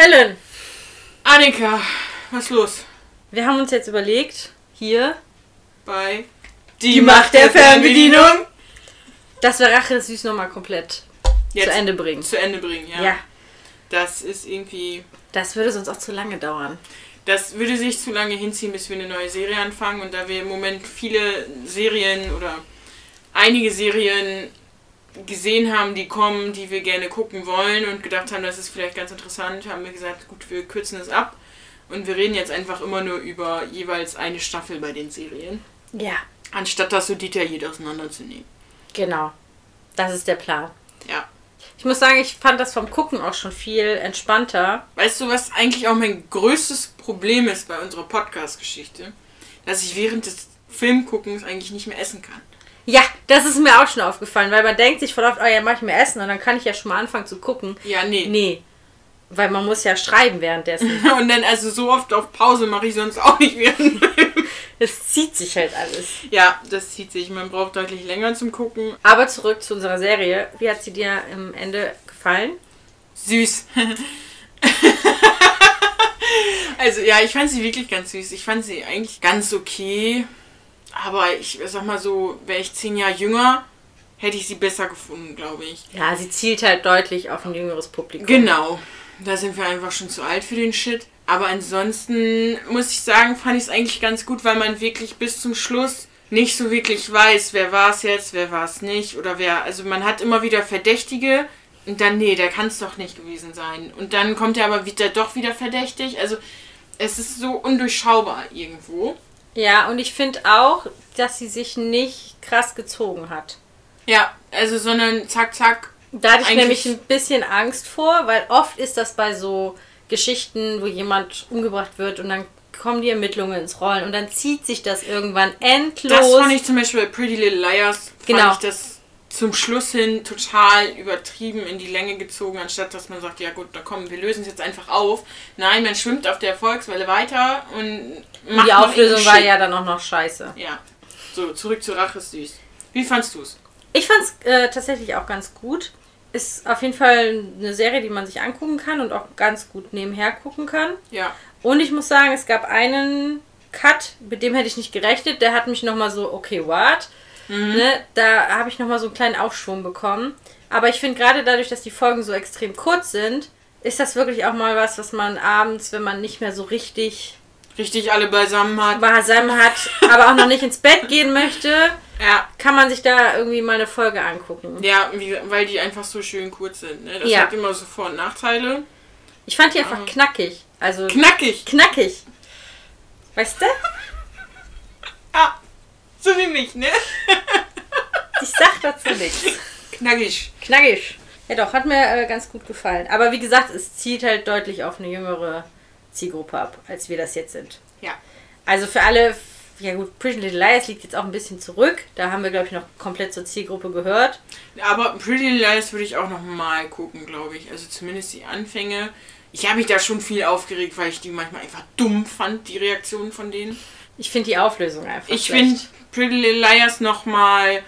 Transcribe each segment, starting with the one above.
Helen, Annika, was ist los? wir haben uns jetzt überlegt, hier, Bei Die Macht der Fernbedienung. dass wir Rache des Süß nochmal komplett Jetzt zu Ende bringen. zu Ende bringen, ja. Ja, Das ist irgendwie. das würde sonst auch zu lange dauern. Das würde sich zu lange hinziehen, bis wir eine neue Serie anfangen. Und da wir im Moment viele Serien oder einige Serien gesehen haben, die kommen, die wir gerne gucken wollen und gedacht haben, das ist vielleicht ganz interessant, haben wir gesagt, gut, wir kürzen es ab. Und wir reden jetzt einfach immer nur über jeweils eine Staffel bei den Serien, Ja, anstatt das so detailliert auseinanderzunehmen. genau. Das ist der Plan. Ja. Ich muss sagen, ich fand das vom Gucken auch schon viel entspannter. Weißt du, was eigentlich auch mein größtes Problem ist bei unserer Podcast-Geschichte? Dass ich während des Filmguckens eigentlich nicht mehr essen kann. Ja, das ist mir auch schon aufgefallen, weil man denkt sich voll oft, oh ja, mach ich mir Essen und dann kann ich ja schon mal anfangen zu gucken. Ja, nee. Nee, weil man muss ja schreiben währenddessen. Und dann, also so oft auf Pause mache ich sonst auch nicht während. Es zieht sich halt alles. Ja, das zieht sich. Man braucht deutlich länger zum Gucken. Aber zurück zu unserer Serie. Wie hat sie dir im Ende gefallen? Süß. also ja, ich fand sie wirklich ganz süß. Ich fand sie eigentlich ganz okay. Aber ich sag mal so, wäre ich zehn Jahre jünger, hätte ich sie besser gefunden, glaube ich. Ja, sie zielt halt deutlich auf ein jüngeres Publikum. Genau. Da sind wir einfach schon zu alt für den Shit. Aber ansonsten muss ich sagen, fand ich es eigentlich ganz gut, weil man wirklich bis zum Schluss nicht so wirklich weiß, wer war es jetzt, wer war es nicht oder wer. Also man hat immer wieder Verdächtige und dann, nee, der kann es doch nicht gewesen sein. Und dann kommt er aber wieder doch wieder verdächtig. Also es ist so undurchschaubar irgendwo. Ja, und ich finde auch, dass sie sich nicht krass gezogen hat. Ja, also sondern zack, zack. Da hatte ich nämlich ein bisschen Angst vor, weil oft ist das bei so Geschichten, wo jemand umgebracht wird und dann kommen die Ermittlungen ins Rollen und dann zieht sich das irgendwann endlos. Das fand ich zum Beispiel bei Pretty Little Liars, Genau. das zum Schluss hin total übertrieben in die Länge gezogen, anstatt dass man sagt, ja gut, da kommen, wir lösen es jetzt einfach auf. Nein, man schwimmt auf der Erfolgswelle weiter und macht die Auflösung war ja dann auch noch scheiße. Ja. So, zurück zu Rache ist süß. Wie fandst du es? Ich fand es äh, tatsächlich auch ganz gut. Ist auf jeden Fall eine Serie, die man sich angucken kann und auch ganz gut nebenher gucken kann. Ja. Und ich muss sagen, es gab einen Cut, mit dem hätte ich nicht gerechnet. Der hat mich nochmal so, okay, what? Ne, da habe ich nochmal so einen kleinen Aufschwung bekommen. Aber ich finde gerade dadurch, dass die Folgen so extrem kurz sind, ist das wirklich auch mal was, was man abends, wenn man nicht mehr so richtig Richtig alle beisammen hat. beisammen hat, aber auch noch nicht ins Bett gehen möchte, Ja. kann man sich da irgendwie mal eine Folge angucken. Ja, weil die einfach so schön kurz sind. Ne? Das Ja. hat immer so Vor- und Nachteile. Ich fand die einfach knackig. Also Knackig. knackig. Weißt du? Ja. So wie mich, ne? Ich sag dazu nichts. Knackig. Knackig. Ja doch, hat mir äh, ganz gut gefallen. Aber wie gesagt, es zielt halt deutlich auf eine jüngere Zielgruppe ab, als wir das jetzt sind. Ja. Also für alle, ja gut, Pretty Little Liars liegt jetzt auch ein bisschen zurück. Da haben wir, glaube ich, noch komplett zur Zielgruppe gehört. Aber Pretty Little Liars würde ich auch noch mal gucken, glaube ich. Also zumindest die Anfänge. Ich habe mich da schon viel aufgeregt, weil ich die manchmal einfach dumm fand, die Reaktionen von denen. Ich finde die Auflösung einfach Ich finde Pretty Little Liars noch mal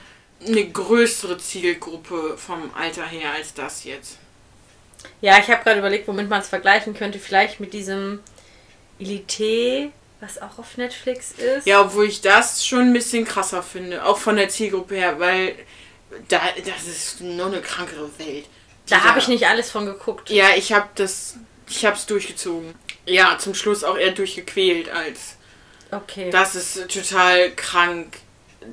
eine größere Zielgruppe vom Alter her als das jetzt. Ja, ich habe gerade überlegt, womit man es vergleichen könnte. Vielleicht mit diesem Elite, was auch auf Netflix ist. Ja, obwohl ich das schon ein bisschen krasser finde, auch von der Zielgruppe her, weil da, das ist nur eine krankere Welt. da habe ich nicht alles von geguckt. Ja, ich habe das, ich habe es durchgezogen. Ja, zum Schluss auch eher durchgequält als Okay. Das ist total krank,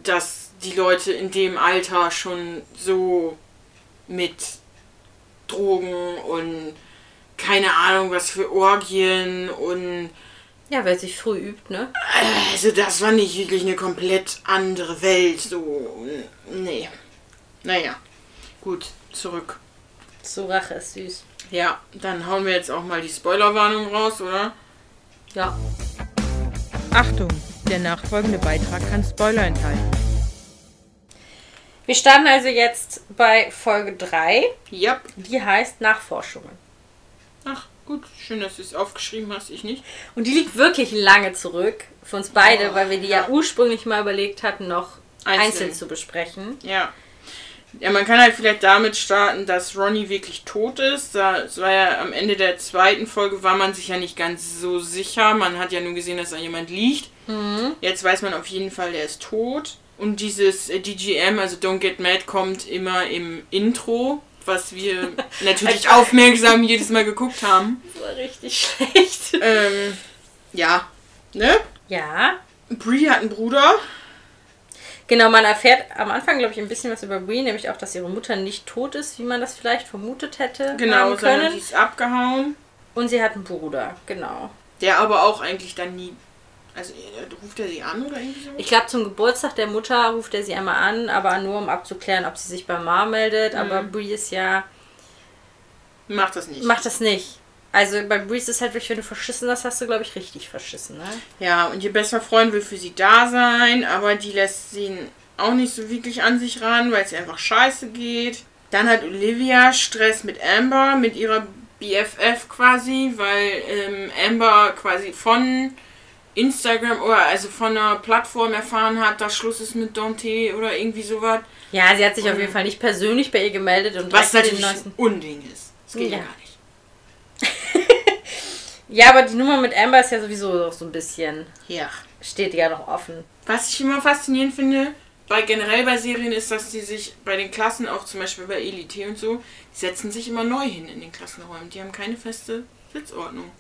dass die Leute in dem Alter schon so mit Drogen und keine Ahnung was für Orgien und ja, wer sich früh übt, ne? also das war nicht wirklich eine komplett andere Welt so nee. Naja, gut, zurück. So Rache ist süß. Ja, dann hauen wir jetzt auch mal die Spoilerwarnung raus, oder? Ja. Achtung, der nachfolgende Beitrag kann Spoiler enthalten. Wir starten also jetzt bei Folge 3. Ja. Die heißt Nachforschungen. Ach, gut, schön, dass du es aufgeschrieben hast, ich nicht. Und die liegt wirklich lange zurück für uns beide, Oh, weil wir die ja. ja. ursprünglich mal überlegt hatten, noch einzeln, Einzeln. zu besprechen. Ja. Ja, man kann halt vielleicht damit starten, dass Ronnie wirklich tot ist. Das war ja am Ende der zweiten Folge, war man sich ja nicht ganz so sicher. Man hat ja nur gesehen, dass da jemand liegt. Mhm. Jetzt weiß man auf jeden Fall, der ist tot. Und dieses äh, DGM, also Don't Get Mad, kommt immer im Intro, was wir natürlich aufmerksam jedes Mal geguckt haben. Das war richtig schlecht. Ähm, ja, ne? Ja. Brie hat einen Bruder. Genau, man erfährt am Anfang, glaube ich, ein bisschen was über Brie, nämlich auch, dass ihre Mutter nicht tot ist, wie man das vielleicht vermutet hätte Genau, sondern die ist abgehauen. Und sie hat einen Bruder, genau. Der aber auch eigentlich dann nie. Also ruft er sie an oder irgendwie so? Ich glaube, zum Geburtstag der Mutter ruft er sie einmal an, aber nur um abzuklären, ob sie sich bei Ma meldet. Aber Mhm. Brie ist ja, Macht das nicht. macht das nicht. Also bei Brie ist es halt wirklich, wenn du verschissen hast, hast du, glaube ich, richtig verschissen, ne? Ja, und ihr bester Freund will für sie da sein, aber die lässt sie auch nicht so wirklich an sich ran, weil es ihr einfach scheiße geht. Dann hat Olivia Stress mit Amber, mit ihrer BFF quasi, weil ähm, Amber quasi von Instagram oder also von einer Plattform erfahren hat, dass Schluss ist mit Dante oder irgendwie sowas. Ja, sie hat sich auf Mhm. jeden Fall nicht persönlich bei ihr gemeldet und Was natürlich ein neuesten- Unding ist. Das geht ja, Ja. gar nicht. Ja, aber die Nummer mit Amber ist ja sowieso noch so ein bisschen, Ja. steht ja noch offen. Was ich immer faszinierend finde, bei generell bei Serien ist, dass die sich bei den Klassen, auch zum Beispiel bei Elite und so, die setzen sich immer neu hin in den Klassenräumen. Die haben keine feste Sitzordnung.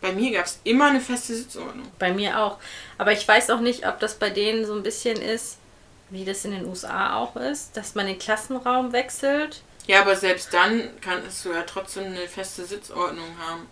Bei mir gab es immer eine feste Sitzordnung. Bei mir auch. Aber ich weiß auch nicht, ob das bei denen so ein bisschen ist, wie das in den USA auch ist, dass man den Klassenraum wechselt. Ja, aber selbst dann kannst du ja trotzdem eine feste Sitzordnung haben.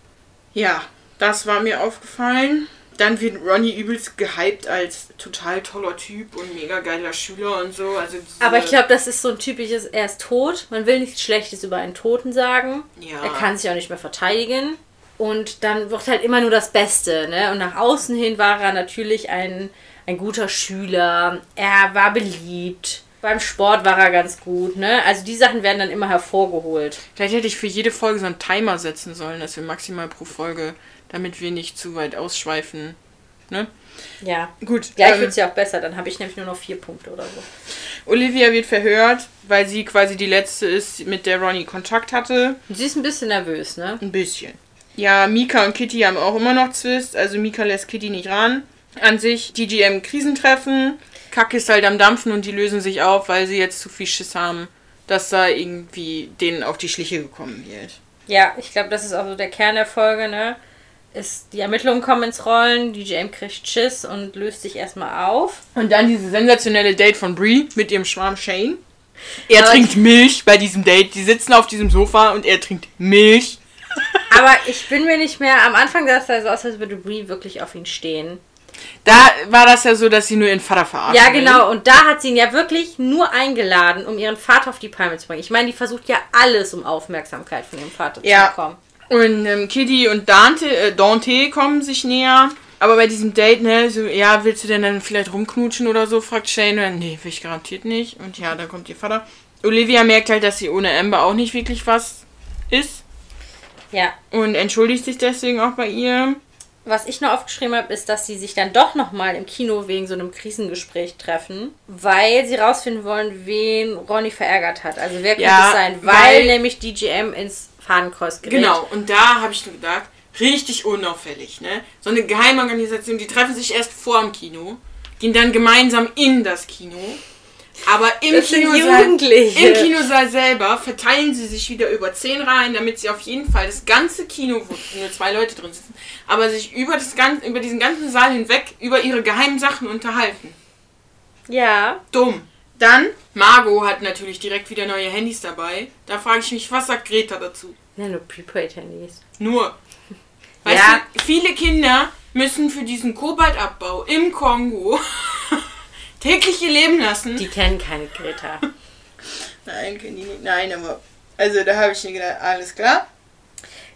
Ja, das war mir aufgefallen. Dann wird Ronny übelst gehypt als total toller Typ und mega geiler Schüler und so. Also Aber ich glaube, das ist so ein typisches, er ist tot. Man will nichts Schlechtes über einen Toten sagen. Ja. Er kann sich auch nicht mehr verteidigen. Und dann wird halt immer nur das Beste. Ne? Und nach außen hin war er natürlich ein, ein guter Schüler. Er war beliebt. Beim Sport war er ganz gut. Ne? Also die Sachen werden dann immer hervorgeholt. Vielleicht hätte ich für jede Folge so einen Timer setzen sollen, dass wir maximal pro Folge, damit wir nicht zu weit ausschweifen. Ne? Ja. Gut. Gleich ähm, wird es ja auch besser. Dann habe ich nämlich nur noch vier Punkte oder so. Olivia wird verhört, weil sie quasi die letzte ist, mit der Ronny Kontakt hatte. Sie ist ein bisschen nervös, ne? Ein bisschen. Ja, Mika und Kitty haben auch immer noch Zwist. Also Mika lässt Kitty nicht ran. An sich, DGM Krisentreffen. Kack ist halt am Dampfen und die lösen sich auf, weil sie jetzt zu viel Schiss haben, dass da irgendwie denen auf die Schliche gekommen wird. Ja, ich glaube, das ist auch so der Kern der Folge, ne? Ist, die Ermittlungen kommen ins Rollen, die JM kriegt Schiss und löst sich erstmal auf. Und dann diese sensationelle Date von Brie mit ihrem Schwarm Shane. Er Aber trinkt Milch bei diesem Date. Die sitzen auf diesem Sofa und er trinkt Milch. Aber ich bin mir nicht mehr. Am Anfang sah es da so aus, als würde Brie wirklich auf ihn stehen. Da war das ja so, dass sie nur ihren Vater verarscht. Ja, genau. Und da hat sie ihn ja wirklich nur eingeladen, um ihren Vater auf die Palme zu bringen. Ich meine, die versucht ja alles, um Aufmerksamkeit von ihrem Vater Ja. zu bekommen. Und ähm, Kitty und Dante, äh, Dante kommen sich näher. Aber bei diesem Date, ne, so, ja, willst du denn dann vielleicht rumknutschen oder so, fragt Shane. Und dann, nee, will ich garantiert nicht. Und ja, da kommt ihr Vater. Olivia merkt halt, dass sie ohne Amber auch nicht wirklich was ist. Ja. Und entschuldigt sich deswegen auch bei ihr. Was ich noch aufgeschrieben habe, ist, dass sie sich dann doch nochmal im Kino wegen so einem Krisengespräch treffen, weil sie rausfinden wollen, wen Ronny verärgert hat. Also wer könnte Ja, es sein? Weil, weil- nämlich DGM ins Fadenkreuz gerät. Genau, und da habe ich nur gedacht, richtig unauffällig, ne? So eine Geheimorganisation, die treffen sich erst vor dem Kino, gehen dann gemeinsam in das Kino. Aber im Das Jugendliche. im Kinosaal selber verteilen sie sich wieder über zehn Reihen, damit sie auf jeden Fall das ganze Kino, wo nur zwei Leute drin sitzen, aber sich über, das ganze, über diesen ganzen Saal hinweg über ihre geheimen Sachen unterhalten. Ja. Dumm. Dann, Margot hat natürlich direkt wieder neue Handys dabei. Da frage ich mich, was sagt Greta dazu? Ja, nur Prepaid-Handys. Nur. Weißt Ja. du, viele Kinder müssen für diesen Kobaltabbau im Kongo täglich ihr Leben lassen. Die kennen keine Greta. nein, kennen die nicht. Nein, aber. Also da habe ich mir gedacht, alles klar.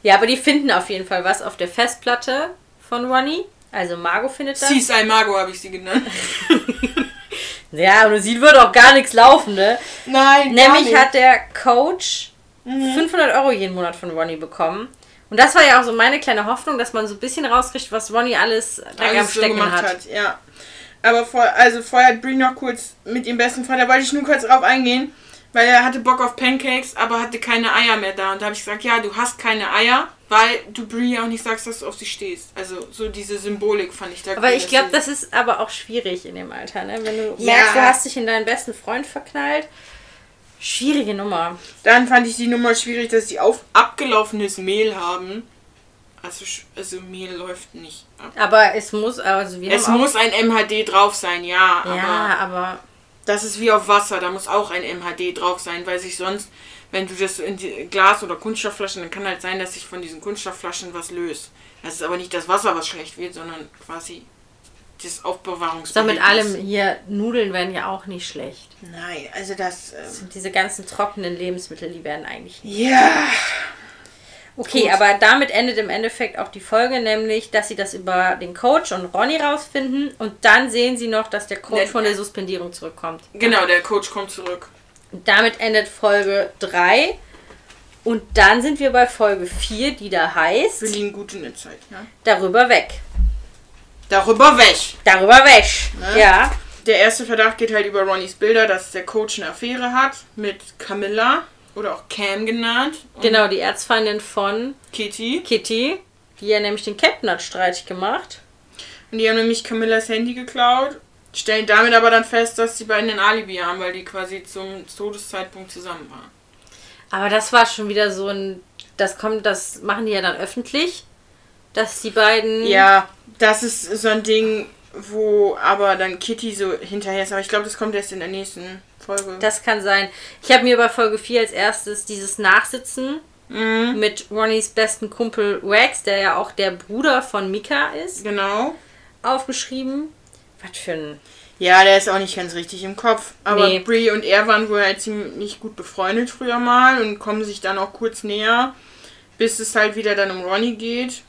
Ja, aber die finden auf jeden Fall was auf der Festplatte von Ronny. Also Margot findet das. CSI Margot habe ich sie genannt. Ja, und sie wird auch gar nichts laufen, ne? Nein, Nämlich hat der Coach 500 Euro jeden Monat von Ronny bekommen. Und das war ja auch so meine kleine Hoffnung, dass man so ein bisschen rauskriegt, was Ronny alles da am alles so Stecken gemacht hat. hat. Ja. Aber vor, also vorher hat Brie noch kurz mit ihrem besten Freund, da wollte ich nur kurz drauf eingehen, Weil er hatte Bock auf Pancakes, aber hatte keine Eier mehr da. Und da habe ich gesagt, ja, du hast keine Eier, weil du Brie auch nicht sagst, dass du auf sie stehst. Also so diese Symbolik fand ich da Aber cool, ich glaube, das ist aber auch schwierig in dem Alter, ne? Wenn du Ja. merkst, du hast dich in deinen besten Freund verknallt. Schwierige Nummer. Dann fand ich die Nummer schwierig, dass sie auf abgelaufenes Mehl haben. Also, also Mehl läuft nicht ab. Aber es muss, also wir Es muss ein MHD drauf sein, ja, aber Ja, aber das ist wie auf Wasser, da muss auch ein MHD drauf sein, weil sich sonst, wenn du das in die Glas- oder Kunststoffflaschen, dann kann halt sein, dass sich von diesen Kunststoffflaschen was löst. Das ist aber nicht das Wasser, was schlecht wird, sondern quasi das so Aufbewahrungsbehältnis. mit allem hier, Nudeln werden ja auch nicht schlecht. Nein, also das... Ähm, Und diese ganzen trockenen Lebensmittel, die werden eigentlich nicht. ja, Okay, Gut. aber damit endet im Endeffekt auch die Folge, nämlich, dass sie das über den Coach und Ronny rausfinden und dann sehen sie noch, dass der Coach Ne- von der Suspendierung zurückkommt. genau, der Coach kommt zurück. Und damit endet Folge 3 und dann sind wir bei Folge 4, die da heißt Wir liegen gut in der Zeit, ja. Darüber weg. Darüber weg. Darüber weg. Ne? Ja. Der erste Verdacht geht halt über Ronnys Bilder, dass der Coach eine Affäre hat mit Camilla oder auch Cam genannt. Genau, die Erzfeindin von Kitty. Kitty, die ja nämlich den Captain hat streitig gemacht. Und die haben nämlich Camillas Handy geklaut, stellen damit aber dann fest, dass die beiden ein Alibi haben, weil die quasi zum Todeszeitpunkt zusammen waren. Aber das war schon wieder so ein. Das kommt, das machen die ja dann öffentlich. Dass die beiden. Ja, das ist so ein Ding, wo aber dann Kitty so hinterher ist. Aber ich glaube, das kommt erst in der nächsten Folge. Das kann sein. Ich habe mir bei Folge 4 als erstes dieses Nachsitzen Mhm, mit Ronnys besten Kumpel Wax, der ja auch der Bruder von Mika ist, genau. aufgeschrieben. Was für ein. Ja, der ist auch nicht ganz richtig im Kopf. Aber Nee. Brie und er waren wohl halt ziemlich gut befreundet früher mal und kommen sich dann auch kurz näher, bis es halt wieder dann um Ronny geht.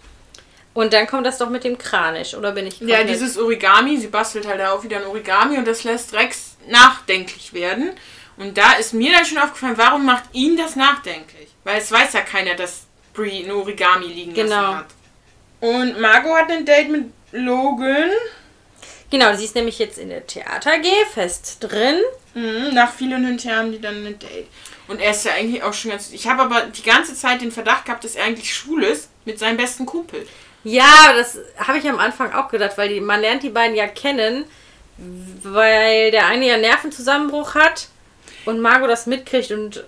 Und dann kommt das doch mit dem Kranisch, oder bin ich Ja, dieses Origami, sie bastelt halt auch wieder ein Origami und das lässt Rex nachdenklich werden. Und da ist mir dann schon aufgefallen, warum macht ihn das nachdenklich? Weil es weiß ja keiner, dass Brie ein Origami liegen Genau. lassen hat. Und Margot hat ein Date mit Logan. Genau, sie ist nämlich jetzt in der Theater AG fest drin. Mhm, nach vielen und her haben die dann ein Date. Und er ist ja eigentlich auch schon ganz. Ich habe aber die ganze Zeit den Verdacht gehabt, dass er eigentlich schwul ist mit seinem besten Kumpel. Ja, das habe ich am Anfang auch gedacht, weil die, man lernt die beiden ja kennen, weil der eine ja Nervenzusammenbruch hat und Margot das mitkriegt und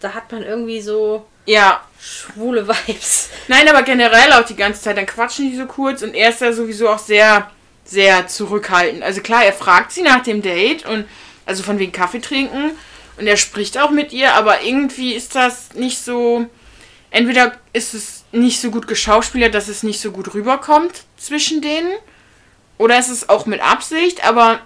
da hat man irgendwie so Ja. schwule Vibes. Nein, aber generell auch die ganze Zeit. Dann quatschen die so kurz und er ist ja sowieso auch sehr, sehr zurückhaltend. Also klar, er fragt sie nach dem Date und also von wegen Kaffee trinken und er spricht auch mit ihr, aber irgendwie ist das nicht so. Entweder ist es nicht so gut geschauspielert, dass es nicht so gut rüberkommt zwischen denen, oder es ist auch mit Absicht, aber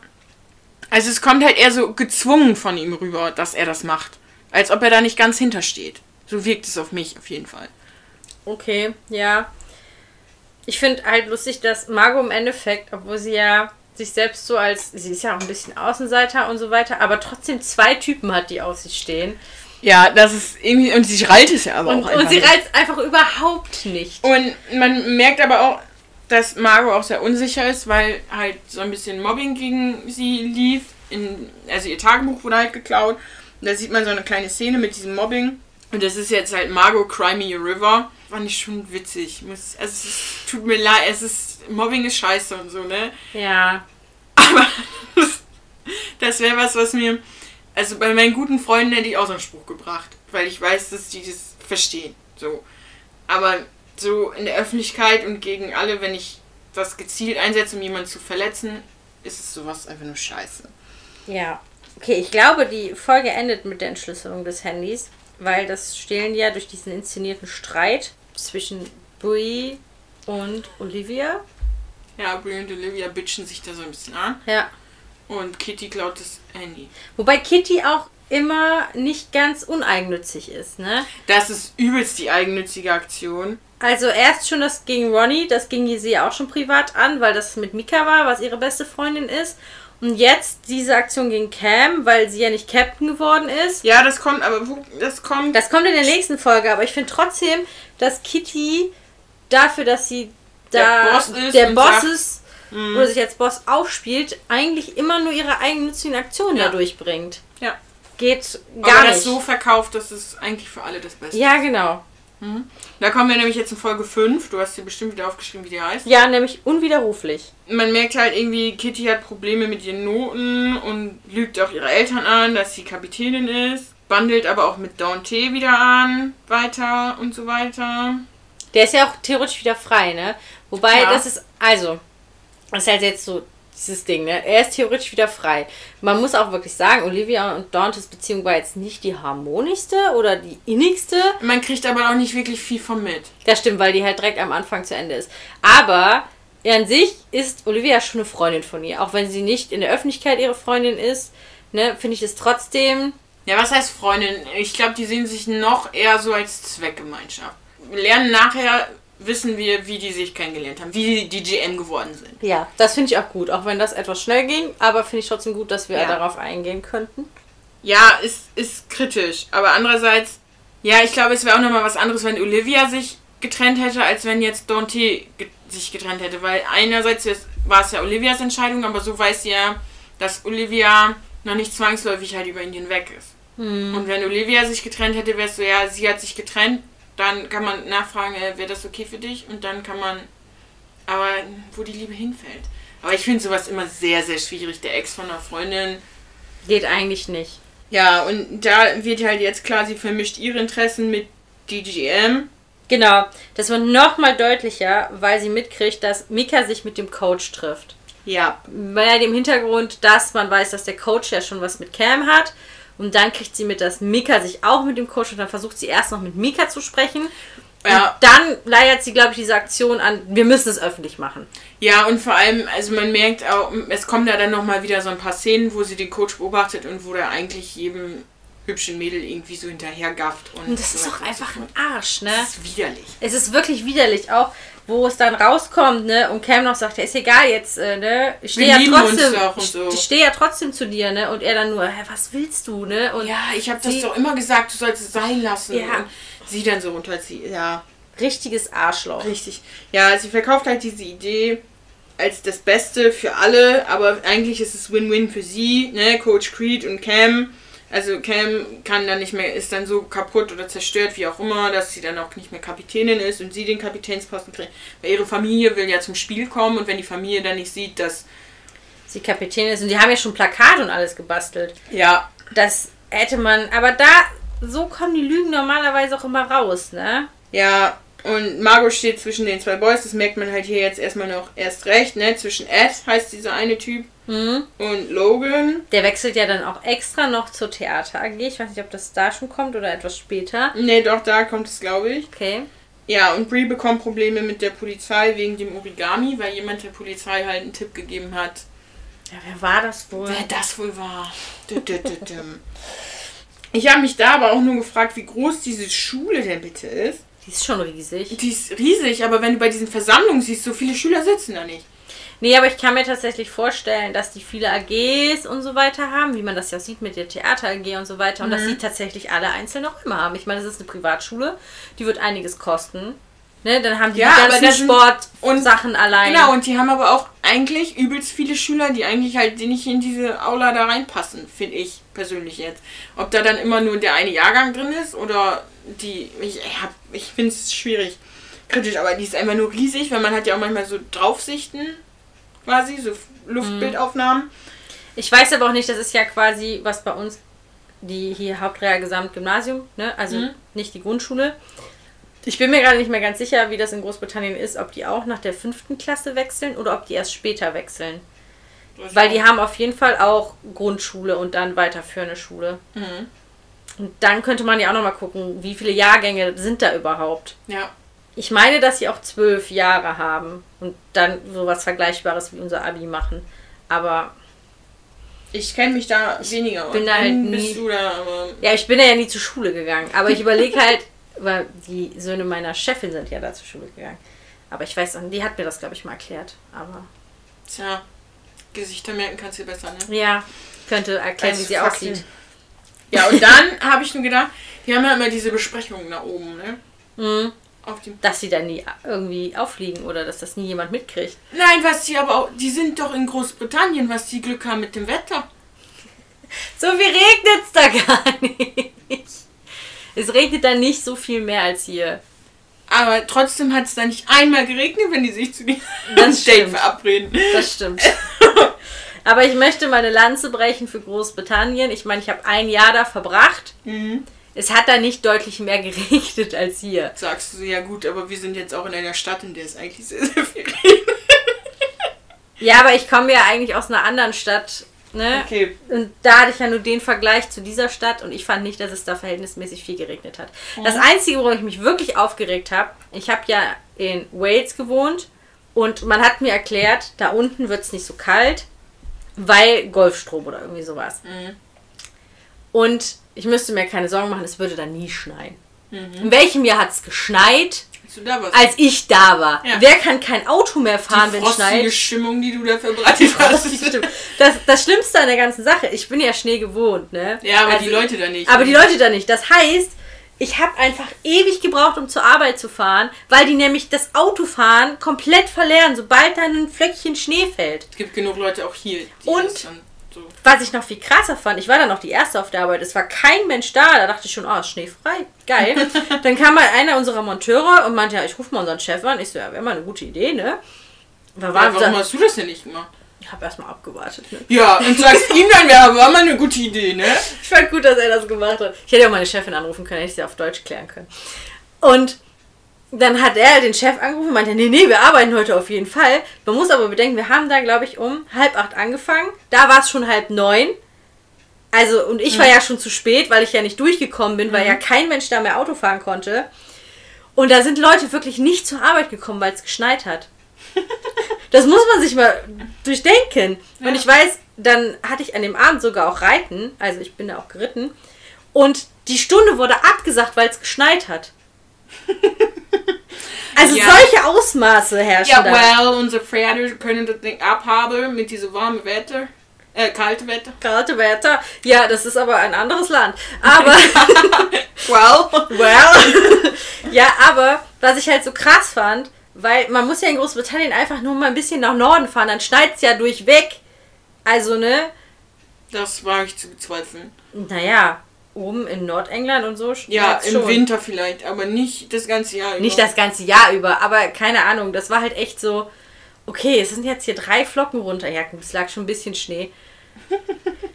also es kommt halt eher so gezwungen von ihm rüber, dass er das macht. Als ob er da nicht ganz hintersteht. So wirkt es auf mich auf jeden Fall. Okay, ja. Ich finde halt lustig, dass Margot im Endeffekt, obwohl sie ja sich selbst so als, sie ist ja auch ein bisschen Außenseiter und so weiter, aber trotzdem zwei Typen hat, die auf sich stehen. Ja, das ist irgendwie. Und sie reilt es ja aber Und, auch einfach. und sie nicht. reizt einfach überhaupt nicht. Und man merkt aber auch, dass Margot auch sehr unsicher ist, weil halt so ein bisschen Mobbing gegen sie lief. In, also ihr Tagebuch wurde halt geklaut. Und da sieht man so eine kleine Szene mit diesem Mobbing. Und das ist jetzt halt Margot Cry Me a River. Fand ich schon witzig. Muss, also es ist, tut mir leid, es ist. Mobbing ist scheiße und so, ne? Ja. Aber das wäre was, was mir. Also bei meinen guten Freunden hätte ich auch so einen Spruch gebracht. Weil ich weiß, dass die das verstehen. So. Aber so in der Öffentlichkeit und gegen alle, wenn ich das gezielt einsetze, um jemanden zu verletzen, ist es sowas einfach nur scheiße. Ja. Okay, ich glaube, die Folge endet mit der Entschlüsselung des Handys, weil das stehlen ja durch diesen inszenierten Streit zwischen Brie und Olivia. Ja, Brie und Olivia bitchen sich da so ein bisschen an. Ja. Und Kitty klaut das Handy. Wobei Kitty auch immer nicht ganz uneigennützig ist, ne? Das ist übelst die eigennützige Aktion. Also erst schon das gegen Ronny, das ging sie auch schon privat an, weil das mit Mika war, was ihre beste Freundin ist. Und jetzt diese Aktion gegen Cam, weil sie ja nicht Captain geworden ist. Ja, das kommt, aber wo, das kommt. Das kommt in der nächsten Folge, aber ich finde trotzdem, dass Kitty dafür, dass sie da Der Boss ist der Boss sagt- Mhm. oder sich als Boss aufspielt, eigentlich immer nur ihre eigennützigen Aktionen Ja. da durchbringt. Ja. geht Aber gar das nicht. so verkauft, dass es eigentlich für alle das Beste ist. ja, genau. Da kommen wir nämlich jetzt in Folge 5. Du hast dir bestimmt wieder aufgeschrieben, wie die heißt. Ja, nämlich unwiderruflich. Man merkt halt irgendwie, Kitty hat Probleme mit ihren Noten und lügt auch ihre Eltern an, dass sie Kapitänin ist. Bandelt aber auch mit Dante wieder an, weiter und so weiter. Der ist ja auch theoretisch wieder frei, ne? Wobei, Ja. das ist, also, das ist halt jetzt so dieses Ding, ne? Er ist theoretisch wieder frei. Man muss auch wirklich sagen, Olivia und Dantes Beziehung war jetzt nicht die harmonischste oder die innigste. Man kriegt aber auch nicht wirklich viel von mit. Das stimmt, weil die halt direkt am Anfang zu Ende ist. Aber an sich ist Olivia schon eine Freundin von ihr. Auch wenn sie nicht in der Öffentlichkeit ihre Freundin ist, ne, finde ich es trotzdem. Ja, was heißt Freundin? Ich glaube, die sehen sich noch eher so als Zweckgemeinschaft. Wir lernen nachher, wissen wir, wie die sich kennengelernt haben, wie die GM geworden sind. Ja, das finde ich auch gut, auch wenn das etwas schnell ging, aber finde ich trotzdem gut, dass wir Ja. darauf eingehen könnten. Ja, ist, ist kritisch. Aber andererseits, ja, ich glaube, es wäre auch nochmal was anderes, wenn Olivia sich getrennt hätte, als wenn jetzt Dante sich getrennt hätte. Weil einerseits war es ja Olivias Entscheidung, aber so weiß sie ja, dass Olivia noch nicht zwangsläufig halt über ihn hinweg ist. Und wenn Olivia sich getrennt hätte, wäre es so, ja, sie hat sich getrennt, dann kann man nachfragen, äh, wäre das okay für dich? Und dann kann man, aber wo die Liebe hinfällt. Aber ich finde sowas immer sehr, sehr schwierig. Der Ex von einer Freundin, Geht eigentlich nicht. ja, und da wird halt jetzt klar, sie vermischt ihre Interessen mit DGM. Genau, das wird nochmal deutlicher, weil sie mitkriegt, dass Mika sich mit dem Coach trifft. Ja. Bei dem Hintergrund, dass man weiß, dass der Coach ja schon was mit Cam hat. Und dann kriegt sie mit, dass Mika sich auch mit dem Coach und dann versucht sie erst noch mit Mika zu sprechen. Ja. Und dann leiert sie, glaube ich, diese Aktion an, wir müssen es öffentlich machen. Ja, und vor allem, also man merkt auch, es kommen da dann nochmal wieder so ein paar Szenen, wo sie den Coach beobachtet und wo der eigentlich jedem hübschen Mädel irgendwie so hinterhergafft. Und, Und das ist so doch weiter und einfach so ein. Arsch, ne? Das ist widerlich. Es ist wirklich widerlich, auch wo es dann rauskommt, ne? Und Cam noch sagt, ja, ist egal jetzt, äh, ne? Ich stehe ja trotzdem, so. ich stehe ja trotzdem zu dir, ne? Und er dann nur, hä, was willst du, ne? Und Ja, ich habe das doch immer gesagt, du sollst es sein lassen. Ja. Und sie dann so runterzieht. Ja, richtiges Arschloch. richtig. Ja, sie verkauft halt diese Idee als das Beste für alle, aber eigentlich ist es Win-Win für sie, ne? Coach Creed und Cam. Also Cam kann dann nicht mehr, ist dann so kaputt oder zerstört, wie auch immer, dass sie dann auch nicht mehr Kapitänin ist und sie den Kapitänsposten kriegt. Weil ihre Familie will ja zum Spiel kommen und wenn die Familie dann nicht sieht, dass Sie Kapitän ist und die haben ja schon Plakate und alles gebastelt. ja, Das hätte man, aber da, so kommen die Lügen normalerweise auch immer raus, ne? Ja, und Margot steht zwischen den zwei Boys, das merkt man halt hier jetzt erstmal noch erst recht, ne? Zwischen Ed heißt dieser eine Typ Mhm. und Logan. Der wechselt ja dann auch extra noch zur Theater AG. Ich weiß nicht, ob das da schon kommt oder etwas später. Ne, doch, da kommt es, glaube ich. Okay. Ja, und Brie bekommt Probleme mit der Polizei wegen dem Origami, weil jemand der Polizei halt einen Tipp gegeben hat, Ja, wer war das wohl? wer das wohl war. Ich habe mich da aber auch nur gefragt, wie groß diese Schule denn bitte ist. Die ist schon riesig. Die ist riesig, aber wenn du bei diesen Versammlungen siehst, so viele Schüler sitzen da nicht. Nee, aber ich kann mir tatsächlich vorstellen, dass die viele AGs und so weiter haben, wie man das ja sieht mit der Theater AG und so weiter. Und dass sie tatsächlich alle einzeln auch immer haben. Ich meine, das ist eine Privatschule, die wird einiges kosten. Ne, dann haben die Ja, die ganzen Sportsachen allein. Genau, und die haben aber auch eigentlich übelst viele Schüler, die eigentlich halt die nicht in diese Aula da reinpassen, finde ich persönlich jetzt. Ob da dann immer nur der eine Jahrgang drin ist oder die. Ich, hab- ich finde es schwierig. Kritisch, aber die ist einfach nur riesig, weil man hat ja auch manchmal so Draufsichten quasi, so Luftbildaufnahmen. Ich weiß aber auch nicht, das ist ja quasi, was bei uns die hier Hauptreal Gesamtgymnasium, ne? also Mhm. nicht die Grundschule. Ich bin mir gerade nicht mehr ganz sicher, wie das in Großbritannien ist, ob die auch nach der fünften Klasse wechseln oder ob die erst später wechseln. Weil die haben auf jeden Fall auch Grundschule und dann weiterführende Schule. Mhm. Und dann könnte man ja auch nochmal gucken, wie viele Jahrgänge sind da überhaupt. Ja. Ich meine, dass sie auch zwölf Jahre haben und dann sowas Vergleichbares wie unser Abi machen. Aber Ich kenne mich da weniger aus. bin da halt Wann nie- bist du da. Ja, ich bin da ja nie zur Schule gegangen. Aber ich überlege halt, weil die Söhne meiner Chefin sind ja da zur Schule gegangen. Aber ich weiß, die hat mir das, glaube ich, mal erklärt. Aber Tja, Gesichter merken kannst du besser, ne? ja, könnte erklären, Als wie sie aussieht. Ja, und dann habe ich nur gedacht, die haben ja immer diese Besprechungen da oben, ne? Mhm. Dass sie dann nie irgendwie auffliegen oder dass das nie jemand mitkriegt. Nein, was die aber auch, die sind doch in Großbritannien, was die Glück haben mit dem Wetter. So viel regnet es da gar nicht. Es regnet da nicht so viel mehr als hier. Aber trotzdem hat es da nicht einmal geregnet, wenn die sich zu Das Date verabreden. Das stimmt. Aber ich möchte mal eine Lanze brechen für Großbritannien. Ich meine, ich habe ein Jahr da verbracht. Mhm. Es hat da nicht deutlich mehr geregnet als hier. Sagst du, ja gut, aber wir sind jetzt auch in einer Stadt, in der es eigentlich sehr, sehr viel regnet. Ja, aber ich komme ja eigentlich aus einer anderen Stadt. Ne? Okay. Und da hatte ich ja nur den Vergleich zu dieser Stadt und ich fand nicht, dass es da verhältnismäßig viel geregnet hat. Das Einzige, worum ich mich wirklich aufgeregt habe, ich habe ja in Wales gewohnt und man hat mir erklärt, da unten wird es nicht so kalt, weil Golfstrom oder irgendwie sowas. Mhm. Und ich müsste mir keine Sorgen machen, es würde da nie schneien. In welchem Jahr hat es geschneit, Als du da warst. als ich da war? Ja. Wer kann kein Auto mehr fahren, die wenn es schneit? Stimmung, die du da verbreitet hast. Das, das, Schlimmste an der ganzen Sache, ich bin ja Schnee gewohnt, ne? Ja, aber Also- die Leute da nicht. Aber die Leute da nicht. Das heißt, ich habe einfach ewig gebraucht, um zur Arbeit zu fahren, weil die nämlich das Autofahren komplett verlernen, sobald da ein Flöckchen Schnee fällt. Es gibt genug Leute auch hier, die Und- so. Was ich noch viel krasser fand, ich war dann noch die Erste auf der Arbeit, es war kein Mensch da, da dachte ich schon, oh, ist schneefrei, geil. dann kam mal einer unserer Monteure und meinte, ja, ich rufe mal unseren Chef an. Ich so, ja, wäre mal eine gute Idee, ne? Da Ja, war, warum hast du das denn nicht gemacht? ich habe erstmal abgewartet, ne? Ja, und sagst ihm dann, ja, war mal eine gute Idee, ne? Ich fand gut, dass er das gemacht hat. Ich hätte auch meine Chefin anrufen können, hätte ich sie auf Deutsch klären können. Und dann hat er den Chef angerufen und meinte, nee, nee, wir arbeiten heute auf jeden Fall. Man muss aber bedenken, wir haben da, glaube ich, um halb acht angefangen. Da war es schon halb neun. Also, und ich war ja schon zu spät, weil ich ja nicht durchgekommen bin, weil ja kein Mensch da mehr Auto fahren konnte. Und da sind Leute wirklich nicht zur Arbeit gekommen, weil es geschneit hat. Das muss man sich mal durchdenken. Und ich weiß, dann hatte ich an dem Abend sogar auch Reiten. Also ich bin da auch geritten. Und die Stunde wurde abgesagt, weil es geschneit hat. Also Ja. solche Ausmaße herrschen Ja, da. well, unsere Pferde können das Ding abhaben mit diesem warmen Wetter. Äh, kalte Wetter. Kalte Wetter. Ja, das ist aber ein anderes Land. Aber, Well. well. ja, aber was ich halt so krass fand, weil man muss ja in Großbritannien einfach nur mal ein bisschen nach Norden fahren, dann schneit es ja durchweg. Also, ne? Das war ich zu bezweifeln. Naja, oben in Nordengland und so Ja, im schon. Winter vielleicht, aber nicht das ganze Jahr über. Nicht das ganze Jahr über, aber keine Ahnung, das war halt echt so, okay, es sind jetzt hier drei Flocken runter. Ja, es lag schon ein bisschen Schnee.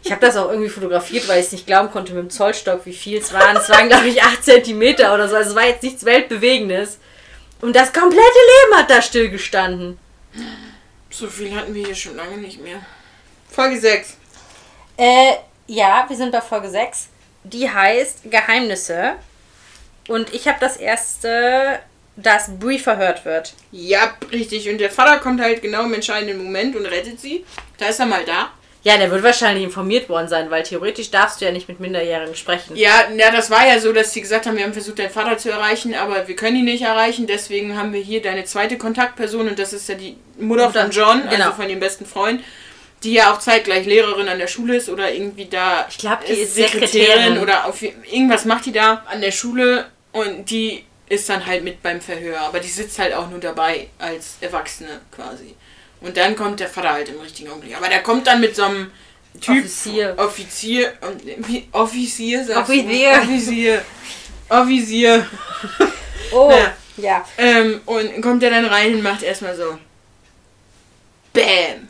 Ich habe das auch irgendwie fotografiert, weil ich es nicht glauben konnte mit dem Zollstock, wie viel es waren. Es waren, glaube ich, 8 Zentimeter oder so. Also es war jetzt nichts Weltbewegendes. Und das komplette Leben hat da stillgestanden. So viel hatten wir hier schon lange nicht mehr. Folge 6. Äh, ja, wir sind bei Folge 6. Die heißt Geheimnisse. Und ich habe das erste, dass Brie verhört wird. Ja, richtig. Und der Vater kommt halt genau im entscheidenden Moment und rettet sie. Da ist er mal da. Ja, der wird wahrscheinlich informiert worden sein, weil theoretisch darfst du ja nicht mit Minderjährigen sprechen. Ja, ja, das war ja so, dass sie gesagt haben, wir haben versucht, deinen Vater zu erreichen, aber wir können ihn nicht erreichen. Deswegen haben wir hier deine zweite Kontaktperson und das ist ja die Mutter Mutter, von John, genau. also von dem besten Freund, die ja auch zeitgleich Lehrerin an der Schule ist oder irgendwie da. Ich glaub, die ist Sekretärin. oder auf, irgendwas macht die da an der Schule und die ist dann halt mit beim Verhör, aber die sitzt halt auch nur dabei als Erwachsene quasi. Und dann kommt der Vater halt im richtigen Augenblick. Aber der kommt dann mit so einem Typ. Offizier. Offizier. Wie, Offizier, sagst Offizier. du? Offizier. Offizier. Oh, Ja. ja. Ähm, und kommt er dann rein und macht erstmal so. Bam.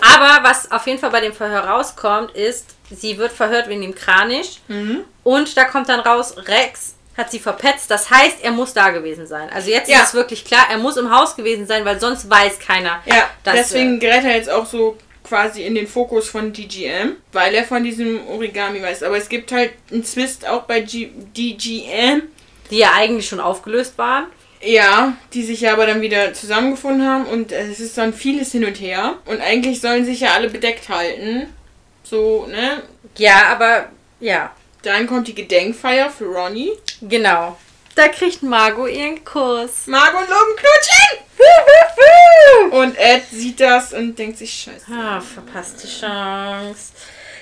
Aber was auf jeden Fall bei dem Verhör rauskommt, ist, sie wird verhört wegen dem Kranich. Mhm. Und da kommt dann raus, Rex hat sie verpetzt. Das heißt, er muss da gewesen sein. Also jetzt Ja. ist es wirklich klar, er muss im Haus gewesen sein, weil sonst weiß keiner. Ja, deswegen gerät er jetzt auch so quasi in den Fokus von DGM, weil er von diesem Origami weiß. Aber es gibt halt einen Twist auch bei G DGM. die ja eigentlich schon aufgelöst waren. Ja, die sich ja aber dann wieder zusammengefunden haben und es ist dann vieles hin und her. Und eigentlich sollen sich ja alle bedeckt halten. So, ne? Ja, aber ja, Dann kommt die Gedenkfeier für Ronnie. genau. Da kriegt Margot ihren Kuss. Margot und Logan knutschen! Und Ed sieht das und denkt sich, scheiße. Ah, verpasst die Chance.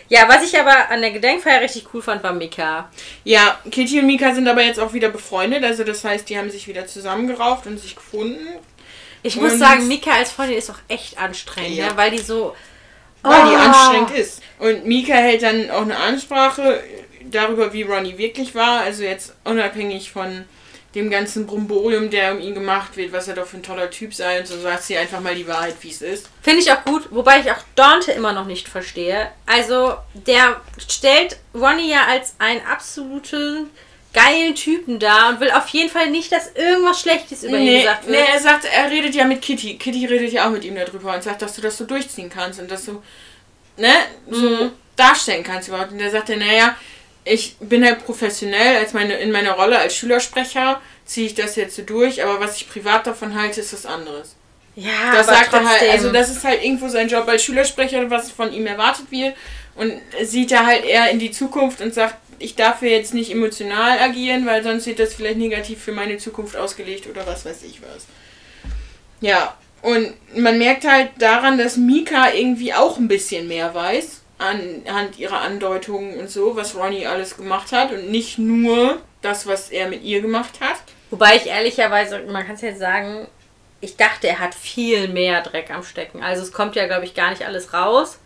Ja, was ich aber an der Gedenkfeier richtig cool fand, war Mika. Ja, Kitty und Mika sind aber jetzt auch wieder befreundet. Also das heißt, die haben sich wieder zusammengerauft und sich gefunden. Ich muss Und- sagen, Mika als Freundin ist auch echt anstrengend, Ja. ne? weil die so. weil die Oh. anstrengend ist. Und Mika hält dann auch eine Ansprache darüber, wie Ronnie wirklich war. Also jetzt unabhängig von dem ganzen Brumborium, der um ihn gemacht wird, was er doch für ein toller Typ sei und so sagt sie einfach mal die Wahrheit, wie es ist. Finde ich auch gut, wobei ich auch Dante immer noch nicht verstehe. Also, der stellt Ronnie ja als einen absoluten geilen Typen dar und will auf jeden Fall nicht, dass irgendwas Schlechtes über ihn Nee, gesagt nee, wird. er sagt, er redet ja mit Kitty. Kitty redet ja auch mit ihm darüber und sagt, dass du das so durchziehen kannst und dass du, ne, so Mhm. darstellen kannst überhaupt. Und der sagt ja, naja, ich bin halt professionell als meine, in meiner Rolle als Schülersprecher ziehe ich das jetzt so durch, aber was ich privat davon halte, ist was anderes. Ja, Das aber sagt er halt, trotzdem. also das ist halt irgendwo sein Job als Schülersprecher, was von ihm erwartet wird. Und sieht er halt eher in die Zukunft und sagt, ich darf hier jetzt nicht emotional agieren, weil sonst wird das vielleicht negativ für meine Zukunft ausgelegt oder was weiß ich was. Ja, und man merkt halt daran, dass Mika irgendwie auch ein bisschen mehr weiß, anhand ihrer Andeutungen und so, was Ronnie alles gemacht hat und nicht nur das, was er mit ihr gemacht hat. Wobei ich ehrlicherweise, man kann es jetzt sagen, ich dachte, er hat viel mehr Dreck am Stecken. Also es kommt ja, glaube ich, gar nicht alles raus.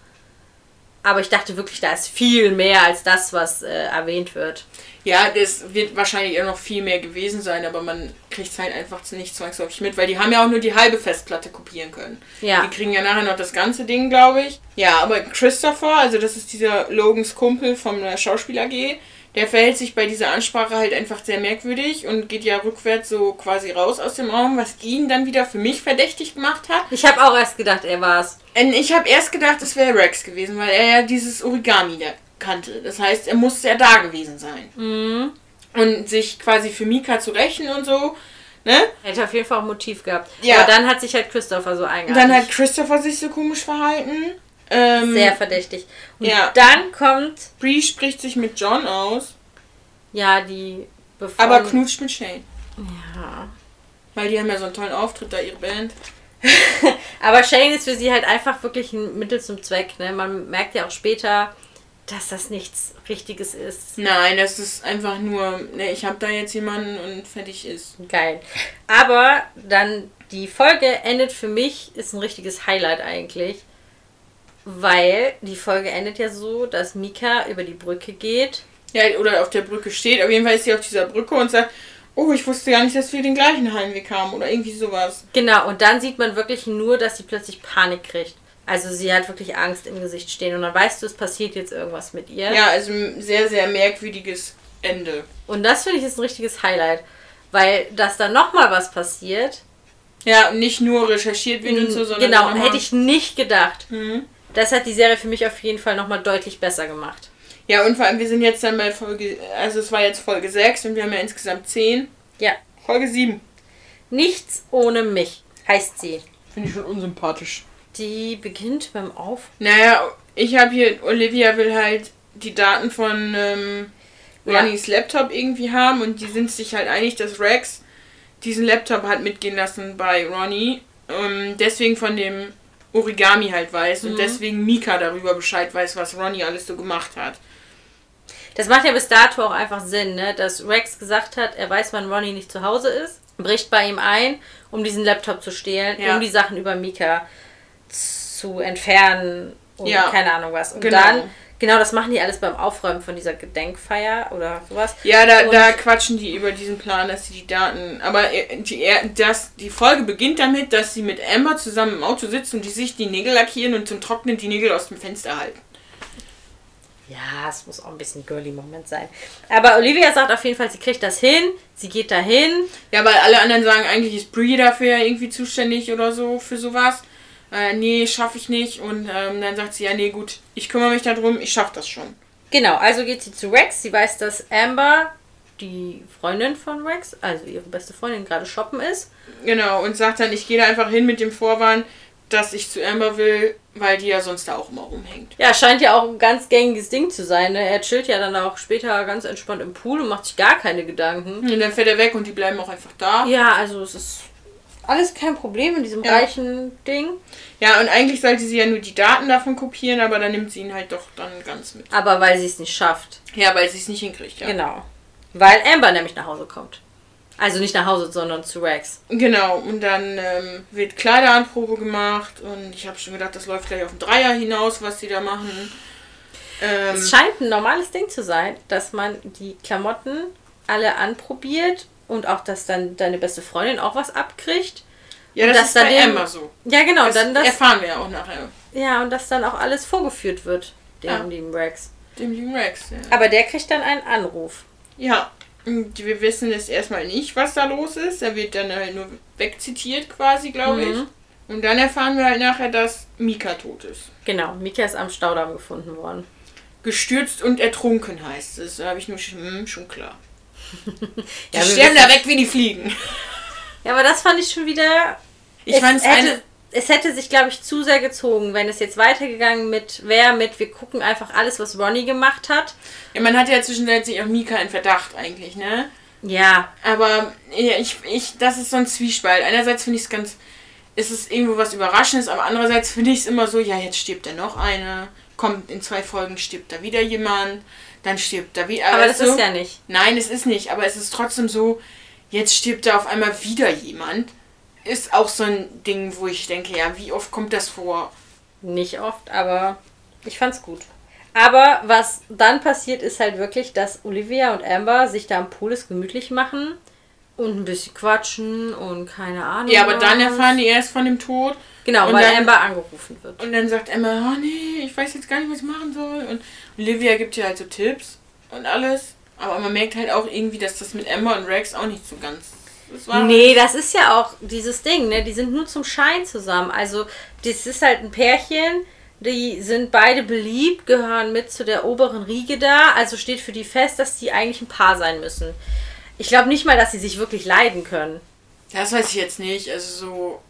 Aber ich dachte wirklich, da ist viel mehr als das, was äh, erwähnt wird. Ja, das wird wahrscheinlich auch noch viel mehr gewesen sein, aber man kriegt es halt einfach nicht zwangsläufig mit, weil die haben ja auch nur die halbe Festplatte kopieren können. Ja. Die kriegen ja nachher noch das ganze Ding, glaube ich. Ja, aber Christopher, also das ist dieser Logans Kumpel vom äh, Schauspiel AG, der verhält sich bei dieser Ansprache halt einfach sehr merkwürdig und geht ja rückwärts so quasi raus aus dem Raum, was ihn dann wieder für mich verdächtig gemacht hat. Ich habe auch erst gedacht, er war's. Und ich habe erst gedacht, es wäre Rex gewesen, weil er ja dieses Origami da kannte. Das heißt, er musste ja da gewesen sein. Mhm. Und sich quasi für Mika zu rächen und so. Ne? Hätte auf jeden Fall auch Motiv gehabt. Ja. Aber dann hat sich halt Christopher so Und eingehalten. dann hat Christopher sich so komisch verhalten. Ähm, Sehr verdächtig. Und Ja. dann kommt, Bree spricht sich mit John aus, ja, die bevor. aber knutscht mit Shane. Ja. Weil die haben ja so einen tollen Auftritt da, ihre Band. Aber Shane ist für sie halt einfach wirklich ein Mittel zum Zweck. Ne? Man merkt ja auch später, dass das nichts Richtiges ist. Nein, das ist einfach nur, ne, ich habe da jetzt jemanden und fertig ist. Geil. Aber dann die Folge endet für mich, ist ein richtiges Highlight eigentlich. Weil die Folge endet ja so, dass Mika über die Brücke geht. Ja, oder auf der Brücke steht. Auf jeden Fall ist sie auf dieser Brücke und sagt, oh, ich wusste gar nicht, dass wir den gleichen Heimweg haben. Oder irgendwie sowas. Genau, und dann sieht man wirklich nur, dass sie plötzlich Panik kriegt. Also sie hat wirklich Angst im Gesicht stehen und dann weißt du, es passiert jetzt irgendwas mit ihr. Ja, also ein sehr, sehr merkwürdiges Ende. Und das finde ich ist ein richtiges Highlight. Weil, dass da nochmal was passiert, Ja, nicht nur recherchiert wird und so, sondern genau, hätte ich nicht gedacht. Mhm. Das hat die Serie für mich auf jeden Fall nochmal deutlich besser gemacht. Ja, und vor allem, wir sind jetzt dann bei Folge, also es war jetzt Folge 6 und wir haben ja insgesamt 10. Ja. Folge 7. Nichts ohne mich heißt sie. Finde ich schon unsympathisch. Die beginnt beim Auf. Naja, ich habe hier, Olivia will halt die Daten von ähm, Ja. Ronnys Laptop irgendwie haben und die sind sich halt einig, dass Rex diesen Laptop hat mitgehen lassen bei Ronnie. Ähm, deswegen von dem Origami halt weiß und deswegen Mika darüber Bescheid weiß, was Ronnie alles so gemacht hat. Das macht ja bis dato auch einfach Sinn, ne? dass Rex gesagt hat, er weiß, wann Ronnie nicht zu Hause ist, bricht bei ihm ein, um diesen Laptop zu stehlen, Ja. um die Sachen über Mika zu entfernen und Ja. keine Ahnung was. Und Genau. dann, genau das machen die alles beim Aufräumen von dieser Gedenkfeier oder sowas. Ja, da, Und- da quatschen die über diesen Plan, dass sie die Daten. Aber äh, die, er- das, die Folge beginnt damit, dass sie mit Amber zusammen im Auto sitzen und die sich die Nägel lackieren und zum Trocknen die Nägel aus dem Fenster halten. Ja, es muss auch ein bisschen girly Moment sein. Aber Olivia sagt auf jeden Fall, sie kriegt das hin, sie geht dahin. Ja, weil alle anderen sagen, eigentlich ist Brie dafür ja irgendwie zuständig oder so für sowas. Äh, nee, schaffe ich nicht. Und ähm, dann sagt sie, ja, nee, gut, ich kümmere mich darum, ich schaffe das schon. Genau, also geht sie zu Rex. Sie weiß, dass Amber, die Freundin von Rex, also ihre beste Freundin, gerade shoppen ist. Genau, und sagt dann, ich gehe da einfach hin mit dem Vorwand, dass ich zu Amber will, weil die ja sonst da auch immer rumhängt. Ja, scheint ja auch ein ganz gängiges Ding zu sein. Ne? Er chillt ja dann auch später ganz entspannt im Pool und macht sich gar keine Gedanken. Und dann fährt er weg und die bleiben auch einfach da. Ja, also es ist alles kein Problem in diesem Ja. reichen Ding. Ja, und eigentlich sollte sie ja nur die Daten davon kopieren, aber dann nimmt sie ihn halt doch dann ganz mit. Aber weil sie es nicht schafft. Ja, weil sie es nicht hinkriegt, ja. Genau. Weil Amber nämlich nach Hause kommt. Also nicht nach Hause, sondern zu Rex. Genau, und dann ähm, wird Kleideranprobe gemacht und ich habe schon gedacht, das läuft gleich auf den Dreier hinaus, was die da machen. Ähm, Es scheint ein normales Ding zu sein, dass man die Klamotten alle anprobiert und auch, dass dann deine beste Freundin auch was abkriegt. ja, und das ist bei dann dem- Emma so. Ja, genau. Das, dann das, erfahren wir ja auch nachher. ja, und dass dann auch alles vorgeführt wird, dem Ja. lieben Rex. Dem lieben Rex. Ja. Aber der kriegt dann einen Anruf. Ja, und wir wissen jetzt erstmal nicht, was da los ist. Er wird dann halt nur wegzitiert quasi, glaube Mhm. ich. Und dann erfahren wir halt nachher, dass Mika tot ist. Genau, Mika ist am Staudamm gefunden worden. Gestürzt und ertrunken heißt es. Da habe ich nur schon, hm, schon klar. Die Ja, sterben da weg wie die Fliegen. Ja, aber das fand ich schon wieder. Ich es, fand es hätte, eine. es hätte sich, glaube ich, zu sehr gezogen, wenn es jetzt weitergegangen mit wäre, mit wir gucken einfach alles, was Ronnie gemacht hat. Ja, man hatte ja zwischenzeitlich auch Mika in Verdacht eigentlich, ne? Ja, Aber ja, ich, ich, das ist so ein Zwiespalt. Einerseits finde ich es ganz, ist es irgendwo was Überraschendes, aber andererseits finde ich es immer so, ja, jetzt stirbt da noch eine, kommt in zwei Folgen stirbt da wieder jemand, dann stirbt da wieder. aber das du? ist ja nicht. Nein, es ist nicht, aber es ist trotzdem so, jetzt stirbt da auf einmal wieder jemand. Ist auch so ein Ding, wo ich denke, ja, wie oft kommt das vor? Nicht oft, aber ich fand's gut. Aber was dann passiert, ist halt wirklich, dass Olivia und Amber sich da am Pool es gemütlich machen und ein bisschen quatschen und keine Ahnung. Ja, aber dann was. erfahren die erst von dem Tod. Genau, und weil dann- Amber angerufen wird. Und dann sagt Emma, oh nee, ich weiß jetzt gar nicht, was ich machen soll. Und Olivia gibt ihr halt so Tipps und alles. Aber man merkt halt auch irgendwie, dass das mit Emma und Rex auch nicht so ganz. Das war Nee, das ist ja auch dieses Ding, ne? Die sind nur zum Schein zusammen. Also, das ist halt ein Pärchen, die sind beide beliebt, gehören mit zu der oberen Riege da. Also steht für die fest, dass die eigentlich ein Paar sein müssen. Ich glaube nicht mal, dass sie sich wirklich leiden können. Das weiß ich jetzt nicht. Also so.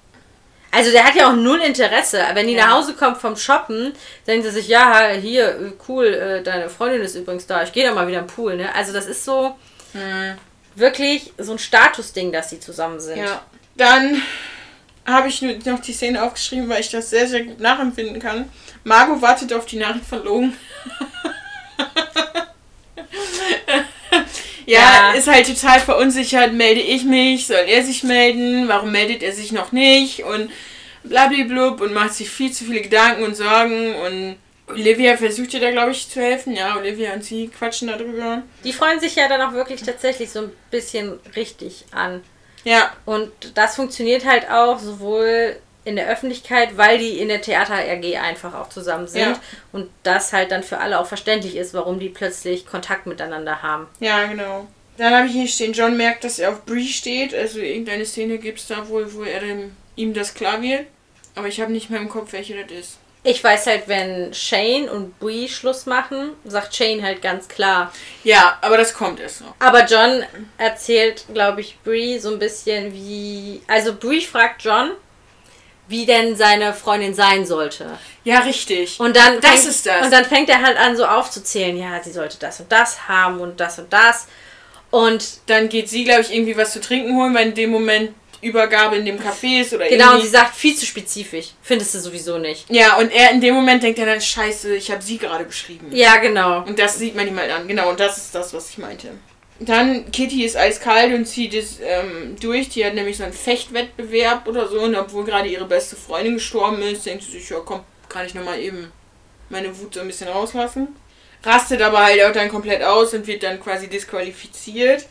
Also der hat ja auch null Interesse. Wenn die Ja. nach Hause kommt vom Shoppen, denkt er sich, ja, hier, äh, cool, äh, deine Freundin ist übrigens da, ich gehe da mal wieder im Pool, ne? Also das ist so wirklich so ein Statusding, dass sie zusammen sind. Ja. Dann habe ich nur noch die Szene aufgeschrieben, weil ich das sehr, sehr gut nachempfinden kann. Margot wartet auf die Nachricht von Logan. ja, Ja. ist halt total verunsichert. Melde ich mich? Soll er sich melden? Warum meldet er sich noch nicht? Und blablablub und macht sich viel zu viele Gedanken und Sorgen. Und Olivia versucht ihr da, glaube ich, zu helfen. Ja, Olivia und sie quatschen darüber. Die freuen sich ja dann auch wirklich tatsächlich so ein bisschen richtig an. Ja, Und das funktioniert halt auch sowohl in der Öffentlichkeit, weil die in der Theater AG einfach auch zusammen sind. Ja. Und das halt dann für alle auch verständlich ist, warum die plötzlich Kontakt miteinander haben. Ja, genau. Dann habe ich hier stehen, John merkt, dass er auf Bree steht. Also irgendeine Szene gibt es da wohl, wo er dem, ihm das klar wird. Aber ich habe nicht mehr im Kopf, welche das ist. Ich weiß halt, wenn Shane und Brie Schluss machen, sagt Shane halt ganz klar. Ja, aber das kommt erst noch. Aber John erzählt, glaube ich, Brie so ein bisschen wie. Also Brie fragt John, wie denn seine Freundin sein sollte. Ja, richtig. Und dann Das fängt, ist das. Und dann fängt er halt an, so aufzuzählen, ja, sie sollte das und das haben und das und das. Und Dann geht sie, glaube ich, irgendwie was zu trinken holen, weil in dem Moment Übergabe in dem Café ist oder genau, und irgendwie. sie sagt viel zu spezifisch. Findest du sowieso nicht. ja, und er in dem Moment denkt er dann, scheiße, ich habe sie gerade beschrieben. Ja, genau. Und das sieht man ihm halt an. Genau, und das ist das, was ich meinte. Dann, Kitty ist eiskalt und zieht es ähm, durch. Die hat nämlich so einen Fechtwettbewerb oder so. Und obwohl gerade ihre beste Freundin gestorben ist, denkt sie sich, ja komm, kann ich nochmal eben meine Wut so ein bisschen rauslassen. Rastet aber halt auch dann komplett aus und wird dann quasi disqualifiziert.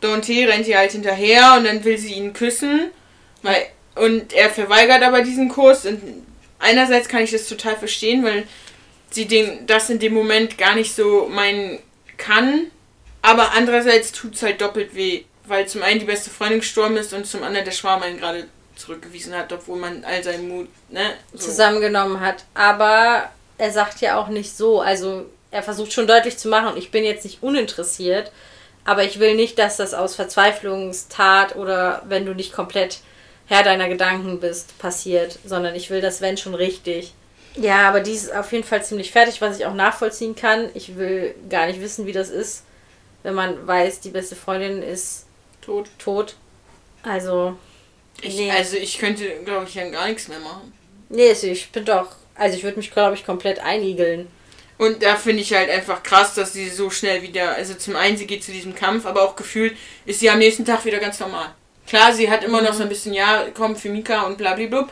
Dante rennt ihr halt hinterher und dann will sie ihn küssen. Weil, und er verweigert aber diesen Kuss. Und einerseits kann ich das total verstehen, weil sie den, das in dem Moment gar nicht so meinen kann. Aber andererseits tut es halt doppelt weh. Weil zum einen die beste Freundin gestorben ist und zum anderen der Schwarm einen gerade zurückgewiesen hat, obwohl man all seinen Mut, ne? So. zusammengenommen hat. Aber er sagt ja auch nicht so. Also er versucht schon deutlich zu machen, ich bin jetzt nicht uninteressiert, aber ich will nicht, dass das aus Verzweiflungstat oder wenn du nicht komplett Herr deiner Gedanken bist, passiert, sondern ich will das, wenn schon richtig. Ja, aber die ist auf jeden Fall ziemlich fertig, was ich auch nachvollziehen kann. Ich will gar nicht wissen, wie das ist, wenn man weiß, die beste Freundin ist Tot. tot. Also, Ich, Nee. Also ich könnte, glaube ich, ja gar nichts mehr machen. nee, also ich bin doch, also ich würde mich, glaube ich, komplett einigeln. Und da finde ich halt einfach krass, dass sie so schnell wieder, also zum einen, sie geht zu diesem Kampf, aber auch gefühlt ist sie am nächsten Tag wieder ganz normal. Klar, sie hat immer noch so ein bisschen, ja, komm für Mika und blablabla,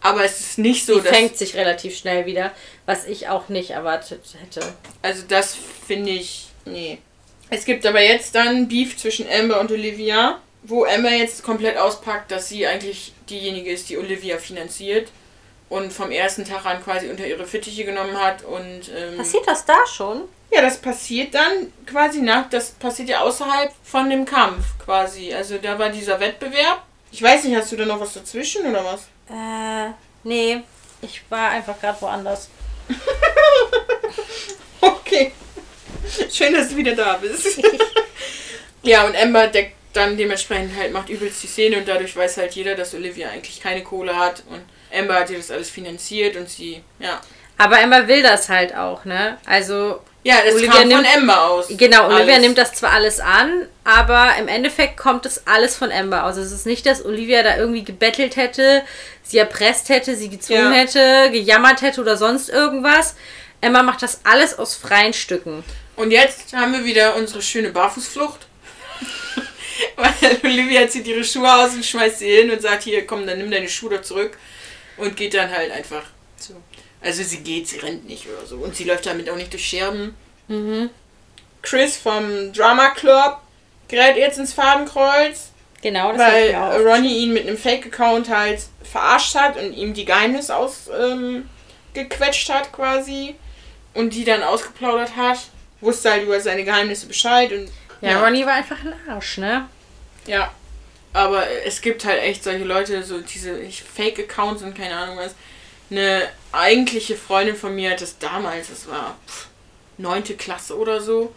aber es ist nicht so, Die fängt sich relativ schnell wieder, was ich auch nicht erwartet hätte. Also das finde ich, nee. Es gibt aber jetzt dann Beef zwischen Amber und Olivia, wo Amber jetzt komplett auspackt, dass sie eigentlich diejenige ist, die Olivia finanziert und vom ersten Tag an quasi unter ihre Fittiche genommen hat und ähm, Passiert das da schon? ja, das passiert dann quasi nach, das passiert ja außerhalb von dem Kampf quasi. Also da war dieser Wettbewerb. Ich weiß nicht, hast du da noch was dazwischen oder was? Äh, nee. Ich war einfach gerade woanders. Okay. Schön, dass du wieder da bist. ja, und Amber deckt dann dementsprechend halt, macht übelst die Szene und dadurch weiß halt jeder, dass Olivia eigentlich keine Kohle hat und Amber hat ihr das alles finanziert und sie, ja. Aber Emma will das halt auch, ne? Also, Ja, das Olivia kam von nimmt- Amber aus. genau, Olivia Alles. nimmt das zwar alles an, aber im Endeffekt kommt es alles von Amber aus. Es ist nicht, dass Olivia da irgendwie gebettelt hätte, sie erpresst hätte, sie gezwungen Ja. hätte, gejammert hätte oder sonst irgendwas. Emma macht das alles aus freien Stücken. Und jetzt haben wir wieder unsere schöne Barfußflucht. Weil Olivia zieht ihre Schuhe aus und schmeißt sie hin und sagt, hier, komm, dann nimm deine Schuhe doch zurück. Und geht dann halt einfach so. Also sie geht, sie rennt nicht oder so. Und sie läuft damit auch nicht durch Scherben. Chris vom Drama Club gerät jetzt ins Fadenkreuz, Genau, das weil Ronnie ihn mit einem Fake-Account halt verarscht hat und ihm die Geheimnisse ausgequetscht ähm, hat quasi. Und die dann ausgeplaudert hat. Wusste halt über seine Geheimnisse Bescheid und Ja, Ronnie war einfach ein Arsch, ne? Ja. Aber es gibt halt echt solche Leute, so diese Fake-Accounts und keine Ahnung was. Eine eigentliche Freundin von mir hat das damals, das war neunte Klasse oder so,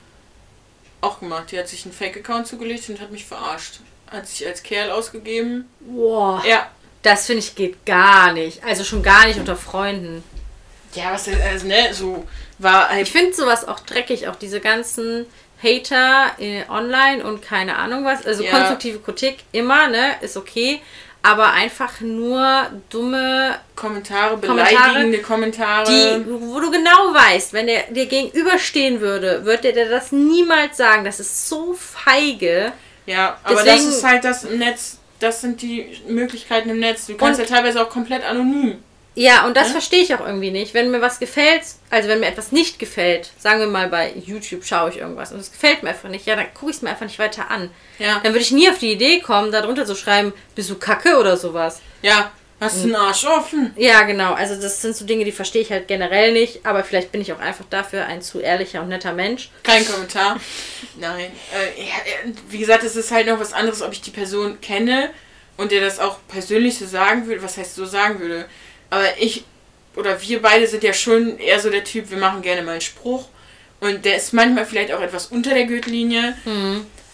auch gemacht. Die hat sich einen Fake-Account zugelegt und hat mich verarscht. Hat sich als Kerl ausgegeben. Boah. Ja. Das finde ich geht gar nicht. Also schon gar nicht unter Freunden. Ja, was denn, also, ne, so war halt. Ich finde sowas auch dreckig, auch diese ganzen Hater äh, online und keine Ahnung was. Also Ja. konstruktive Kritik immer, ne, ist okay. Aber einfach nur dumme, Kommentare, beleidigende Kommentare. die, wo du genau weißt, wenn der dir gegenüberstehen würde, würde der dir das niemals sagen. Das ist so feige. Ja, aber Deswegen- das ist halt das Netz. Das sind die Möglichkeiten im Netz. Du kannst ja teilweise auch komplett anonym. Ja, und das Ja? verstehe ich auch irgendwie nicht. Wenn mir was gefällt, also wenn mir etwas nicht gefällt, sagen wir mal bei YouTube schaue ich irgendwas und es gefällt mir einfach nicht, ja, dann gucke ich es mir einfach nicht weiter an. Ja. Dann würde ich nie auf die Idee kommen, darunter zu schreiben, bist du kacke oder sowas. Ja, hast du einen Arsch offen? Ja, genau. Also das sind so Dinge, die verstehe ich halt generell nicht, aber vielleicht bin ich auch einfach dafür ein zu ehrlicher und netter Mensch. Kein Kommentar. Nein. Äh, ja, äh, wie gesagt, es ist halt noch was anderes, ob ich die Person kenne und der das auch persönlich so sagen würde. Was heißt so sagen würde? Aber ich oder wir beide sind ja schon eher so der Typ, wir machen gerne mal einen Spruch. Und der ist manchmal vielleicht auch etwas unter der Gürtellinie.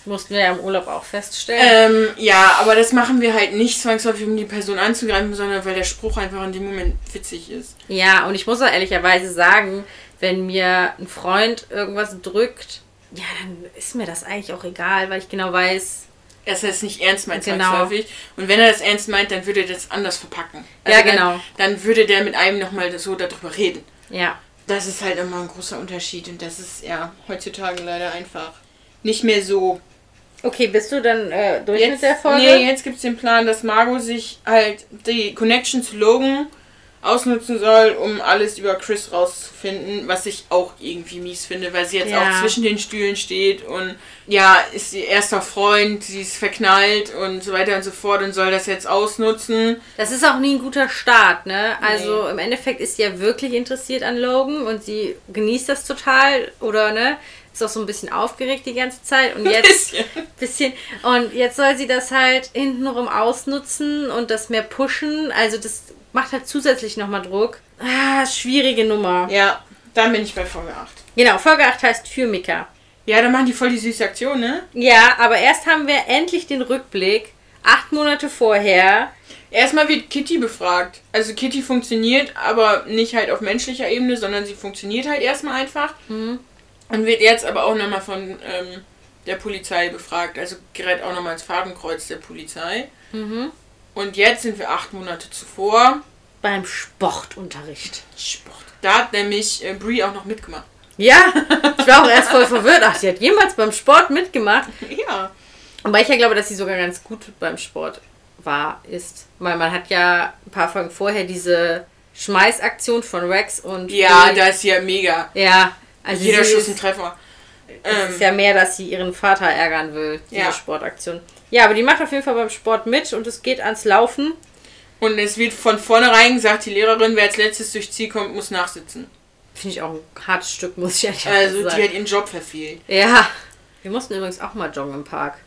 Mussten wir ja im Urlaub auch feststellen. Ähm, ja, aber das machen wir halt nicht zwangsläufig, um die Person anzugreifen, sondern weil der Spruch einfach in dem Moment witzig ist. Ja, und ich muss auch ehrlicherweise sagen, wenn mir ein Freund irgendwas drückt, ja, dann ist mir das eigentlich auch egal, weil ich genau weiß, dass er es nicht ernst meint Genau. zwangsläufig. Und wenn er das ernst meint, dann würde er das anders verpacken. Ja, genau. Dann, dann würde der mit einem nochmal so darüber reden. ja. Das ist halt immer ein großer Unterschied und das ist ja heutzutage leider einfach nicht mehr so. Okay, bist du dann äh, durch mit Jetzt, der Folge? nee, jetzt gibt es den Plan, dass Margot sich halt die Connection zu Logan ausnutzen soll, um alles über Chris rauszufinden, was ich auch irgendwie mies finde, weil sie jetzt Ja. auch zwischen den Stühlen steht und ja, ist ihr erster Freund, sie ist verknallt und so weiter und so fort und soll das jetzt ausnutzen. Das ist auch nie ein guter Start, ne? Also im Endeffekt ist sie ja wirklich interessiert an Logan und sie genießt das total oder ne? Ist auch so ein bisschen aufgeregt die ganze Zeit und jetzt Bisschen. bisschen und jetzt soll sie das halt hintenrum ausnutzen und das mehr pushen. Also das macht halt zusätzlich nochmal Druck. Ah, schwierige Nummer. Ja, dann bin ich bei Folge 8. Genau, Folge 8 heißt für Mika. Ja, dann machen die voll die süße Aktion, ne? Ja, aber erst haben wir endlich den Rückblick. Acht Monate vorher. Erstmal wird Kitty befragt. Also Kitty funktioniert, aber nicht halt auf menschlicher Ebene, sondern sie funktioniert halt erstmal einfach. Und wird jetzt aber auch nochmal von ähm, der Polizei befragt. Also gerät auch nochmal ins Fadenkreuz der Polizei. Und jetzt sind wir acht Monate zuvor. Beim Sportunterricht. Sport. Da hat nämlich äh, Brie auch noch mitgemacht. Ja, ich war auch erst voll verwirrt. Ach, sie hat jemals beim Sport mitgemacht. Ja. Wobei ich ja glaube, dass sie sogar ganz gut beim Sport war, ist. Weil man hat ja ein paar Folgen vorher diese Schmeißaktion von Rex und. Ja, Billy- da ist sie ja mega. Ja, also Jeder Schuss ein Treffer. es Ähm, ist ja mehr, dass sie ihren Vater ärgern will, diese Ja. Sportaktion. Ja, aber die macht auf jeden Fall beim Sport mit und es geht ans Laufen. Und es wird von vornherein gesagt, die Lehrerin, wer als letztes durchs Ziel kommt, muss nachsitzen. Finde ich auch ein hartes Stück, muss ich ehrlich Also die sagen. hat ihren Job verfehlt. Ja. Wir mussten übrigens auch mal joggen im Park.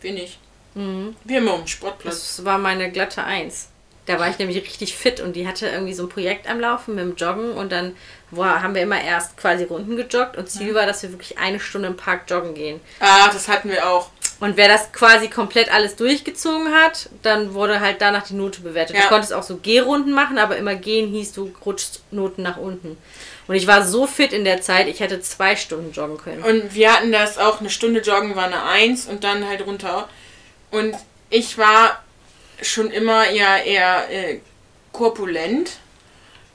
Wir nicht. Mhm. Wir immer am Sportplatz. Das war meine glatte Eins. Da war ich nämlich richtig fit und die hatte irgendwie so ein Projekt am Laufen mit dem Joggen und dann war, haben wir immer erst quasi Runden gejoggt und Ziel war, dass wir wirklich eine Stunde im Park joggen gehen. Ah, das hatten wir auch. Und wer das quasi komplett alles durchgezogen hat, dann wurde halt danach die Note bewertet. Ja. Du konntest auch so Gehrunden machen, aber immer gehen hieß, du rutschst Noten nach unten. Und ich war so fit in der Zeit, ich hätte zwei Stunden joggen können. Und wir hatten das auch, eine Stunde joggen war eine Eins und dann halt runter. Und ich war schon immer ja eher äh, korpulent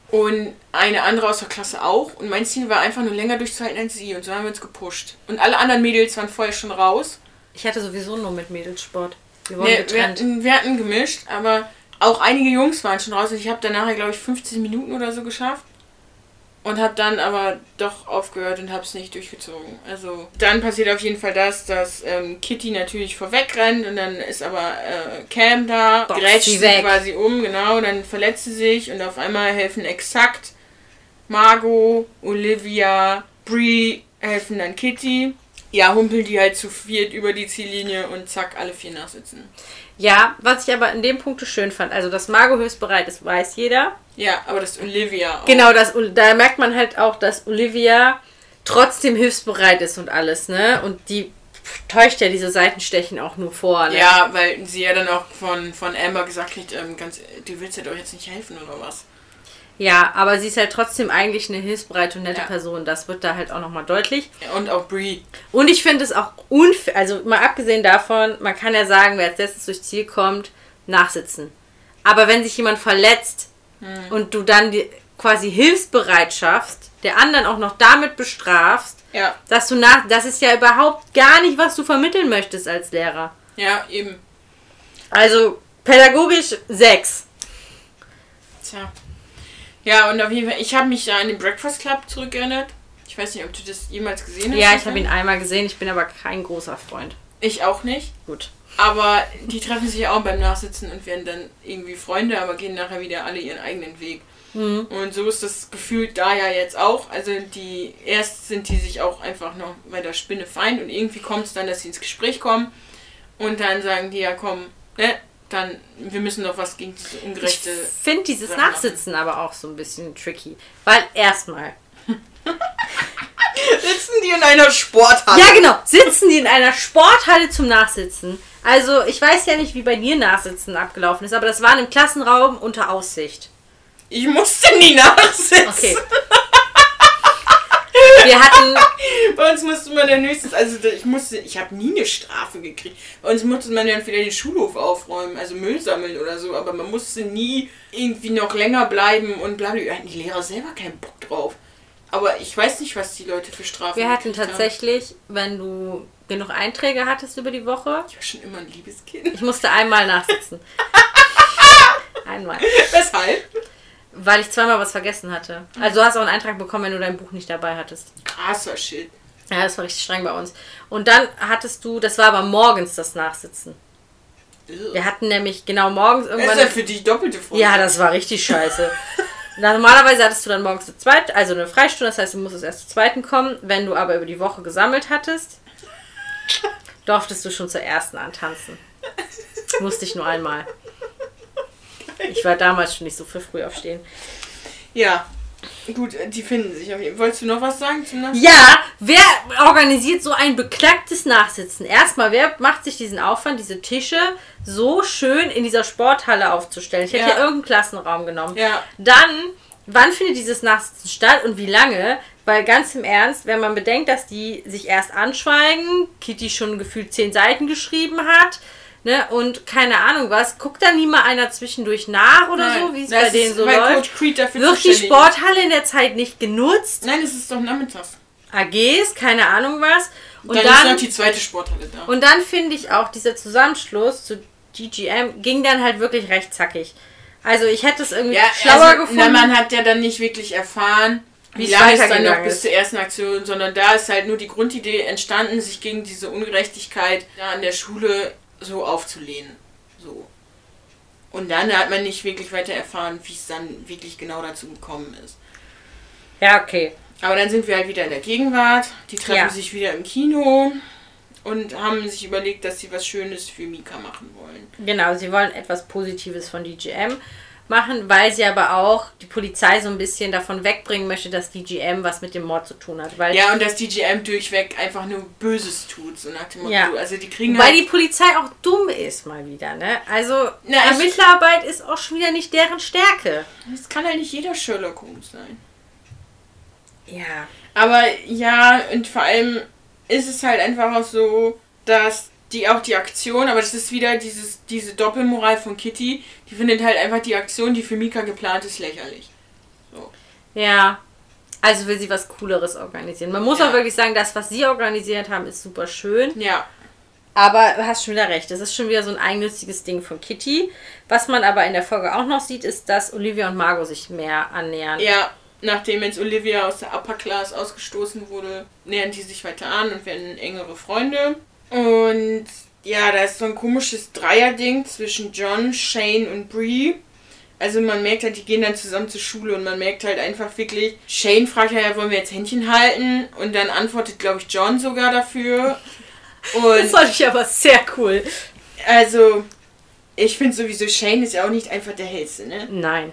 und eine andere aus der Klasse auch. Und mein Ziel war einfach nur länger durchzuhalten als sie. Und so haben wir uns gepusht. Und alle anderen Mädels waren vorher schon raus. Ich hatte sowieso nur mit Mädelssport. Wir wurden Nee, wir, getrennt. hatten, wir hatten gemischt, aber auch einige Jungs waren schon raus. Und ich habe dann nachher, glaube ich, 15 Minuten oder so geschafft. Und habe dann aber doch aufgehört und habe es nicht durchgezogen. Also dann passiert auf jeden Fall das, dass ähm, Kitty natürlich vorweg rennt und dann ist aber äh, Cam da, Boxt grätscht sie sie weg. quasi um, genau, dann verletzt sie sich und auf einmal helfen exakt Margot, Olivia, Brie helfen dann Kitty. Ja, humpeln die halt zu viert über die Ziellinie und zack, alle vier nachsitzen. Ja, was ich aber in dem Punkt schön fand, also dass Margot hilfsbereit ist, weiß jeder. Ja, aber das Olivia auch. Genau, das, da merkt man halt auch, dass Olivia trotzdem hilfsbereit ist und alles, ne? Und die täuscht ja diese Seitenstechen auch nur vor, ne? Ja, weil sie ja dann auch von, von Amber gesagt hat, ähm, ganz, du willst ja doch jetzt nicht helfen oder was? Ja, aber sie ist halt trotzdem eigentlich eine hilfsbereite und nette Ja. Person. Das wird da halt auch nochmal deutlich. Und auch Brie. Und ich finde es auch unfair, also mal abgesehen davon, man kann ja sagen, wer als letztes durchs Ziel kommt, nachsitzen. Aber wenn sich jemand verletzt und du dann die quasi hilfsbereit schaffst, der anderen auch noch damit bestrafst, Ja, dass du nach, das ist ja überhaupt gar nicht, was du vermitteln möchtest als Lehrer. ja, eben. Also pädagogisch sechs. Tja. Ja, und auf jeden Fall, ich habe mich an den Breakfast Club zurückerinnert. Ich weiß nicht, ob du das jemals gesehen hast. Ja, ich habe ihn einmal gesehen, ich bin aber kein großer Freund. Ich auch nicht. Gut. Aber die treffen sich auch beim Nachsitzen und werden dann irgendwie Freunde, aber gehen nachher wieder alle ihren eigenen Weg. Mhm. Und so ist das gefühlt da ja jetzt auch. Also die erst sind die sich auch einfach noch bei der Spinne feind und irgendwie kommt es dann, dass sie ins Gespräch kommen und dann sagen die ja komm, ne, dann wir müssen doch was gegen diese Ich ungerechte. finde dieses Sachen machen. Nachsitzen aber auch so ein bisschen tricky. Weil erstmal. Sitzen die in einer Sporthalle? Ja, genau. Sitzen die in einer Sporthalle zum Nachsitzen. Also, ich weiß ja nicht, wie bei dir Nachsitzen abgelaufen ist, aber das war im Klassenraum unter Aussicht. Ich musste nie nachsitzen. Okay. Wir hatten. Bei uns musste man dann höchstens, also ich musste, ich habe nie eine Strafe gekriegt. Bei uns musste man dann wieder den Schulhof aufräumen, also Müll sammeln oder so, aber man musste nie irgendwie noch länger bleiben und bla. Da hatten die Lehrer selber keinen Bock drauf. Aber ich weiß nicht, was die Leute für Strafen Wir hatten gekriegt haben. tatsächlich, wenn du genug Einträge hattest über die Woche, Ich war schon immer ein liebes Kind. ich musste einmal nachsitzen. Einmal. Weshalb? Weil ich zweimal was vergessen hatte. Also du hast auch einen Eintrag bekommen, wenn du dein Buch nicht dabei hattest. Krasser Shit. Ja, das war richtig streng bei uns. Und dann hattest du, das war aber morgens das Nachsitzen. Wir hatten nämlich genau morgens Das irgendwann. ist ja für dich doppelte Folge. Ja, das war richtig scheiße. Normalerweise hattest du dann morgens eine zweite, also eine Freistunde, das heißt, du musstest erst zur zweiten kommen. Wenn du aber über die Woche gesammelt hattest, durftest du schon zur ersten antanzen. Musste ich nur einmal. Ich war damals schon nicht so für früh aufstehen. Ja. Gut, die finden sich auf jeden Fall. Wolltest du noch was sagen zum Nachsitzen? Ja, wer organisiert so ein beknacktes Nachsitzen? Erstmal, wer macht sich diesen Aufwand, diese Tische so schön in dieser Sporthalle aufzustellen? Ich hätte Ja. ja irgendeinen Klassenraum genommen. Ja. Dann, wann findet dieses Nachsitzen statt und wie lange? Weil ganz im Ernst, wenn man bedenkt, dass die sich erst anschweigen, Kitty schon gefühlt zehn Seiten geschrieben hat, Ne, und keine Ahnung was, guckt da nie mal einer zwischendurch nach oder Nein, so, wie es bei ist, denen so läuft? Coach Creed dafür Wird die ist. Sporthalle in der Zeit nicht genutzt? Nein, es ist doch nachmittags. AGs, keine Ahnung was. Und dann, ist dann, noch die zweite Sporthalle da. und dann finde ich auch, dieser Zusammenschluss zu DGM ging dann halt wirklich recht zackig. Also ich hätte es irgendwie schlauer also, gefunden. Na, man hat ja dann nicht wirklich erfahren, Wie lange es dann noch bis ist. zur ersten Aktion, sondern da ist halt nur die Grundidee entstanden, sich gegen diese Ungerechtigkeit da an der Schule so aufzulehnen. So. Und dann hat man nicht wirklich weiter erfahren, wie es dann wirklich genau dazu gekommen ist. ja, okay. Aber dann sind wir halt wieder in der Gegenwart. Die treffen Ja. sich wieder im Kino und haben sich überlegt, dass sie was Schönes für Mika machen wollen. Genau, sie wollen etwas Positives von DGM machen, weil sie aber auch die Polizei so ein bisschen davon wegbringen möchte, dass DGM was mit dem Mord zu tun hat. Weil, Ja, und dass die GM durchweg einfach nur Böses tut, so nach dem Motto. Ja. Also die kriegen weil halt, die Polizei auch dumm ist mal wieder, ne? Also Na, Ermittlerarbeit ist auch schon wieder nicht deren Stärke. Es kann halt nicht jeder Sherlock Holmes sein. Ja. Aber ja, und vor allem ist es halt einfach auch so, dass die auch die Aktion, aber das ist wieder dieses, diese Doppelmoral von Kitty, die findet halt einfach die Aktion, die für Mika geplant ist, lächerlich. Ja. Also will sie was Cooleres organisieren. Man muss Ja. auch wirklich sagen, das, was sie organisiert haben, ist super schön. Ja. Aber du hast schon wieder recht. Das ist schon wieder so ein eigennütziges Ding von Kitty. Was man aber in der Folge auch noch sieht, ist, dass Olivia und Margot sich mehr annähern. Ja, nachdem jetzt Olivia aus der Upper Class ausgestoßen wurde, nähern die sich weiter an und werden engere Freunde. Und ja, da ist so ein komisches Dreierding zwischen John, Shane und Bree. Also man merkt halt, die gehen dann zusammen zur Schule und man merkt halt einfach wirklich, Shane fragt ja, ja, wollen wir jetzt Händchen halten? Und dann antwortet, glaube ich, John sogar dafür. Das Und fand ich aber sehr cool. also, ich finde sowieso, Shane ist ja auch nicht einfach der Hellste, ne? Nein.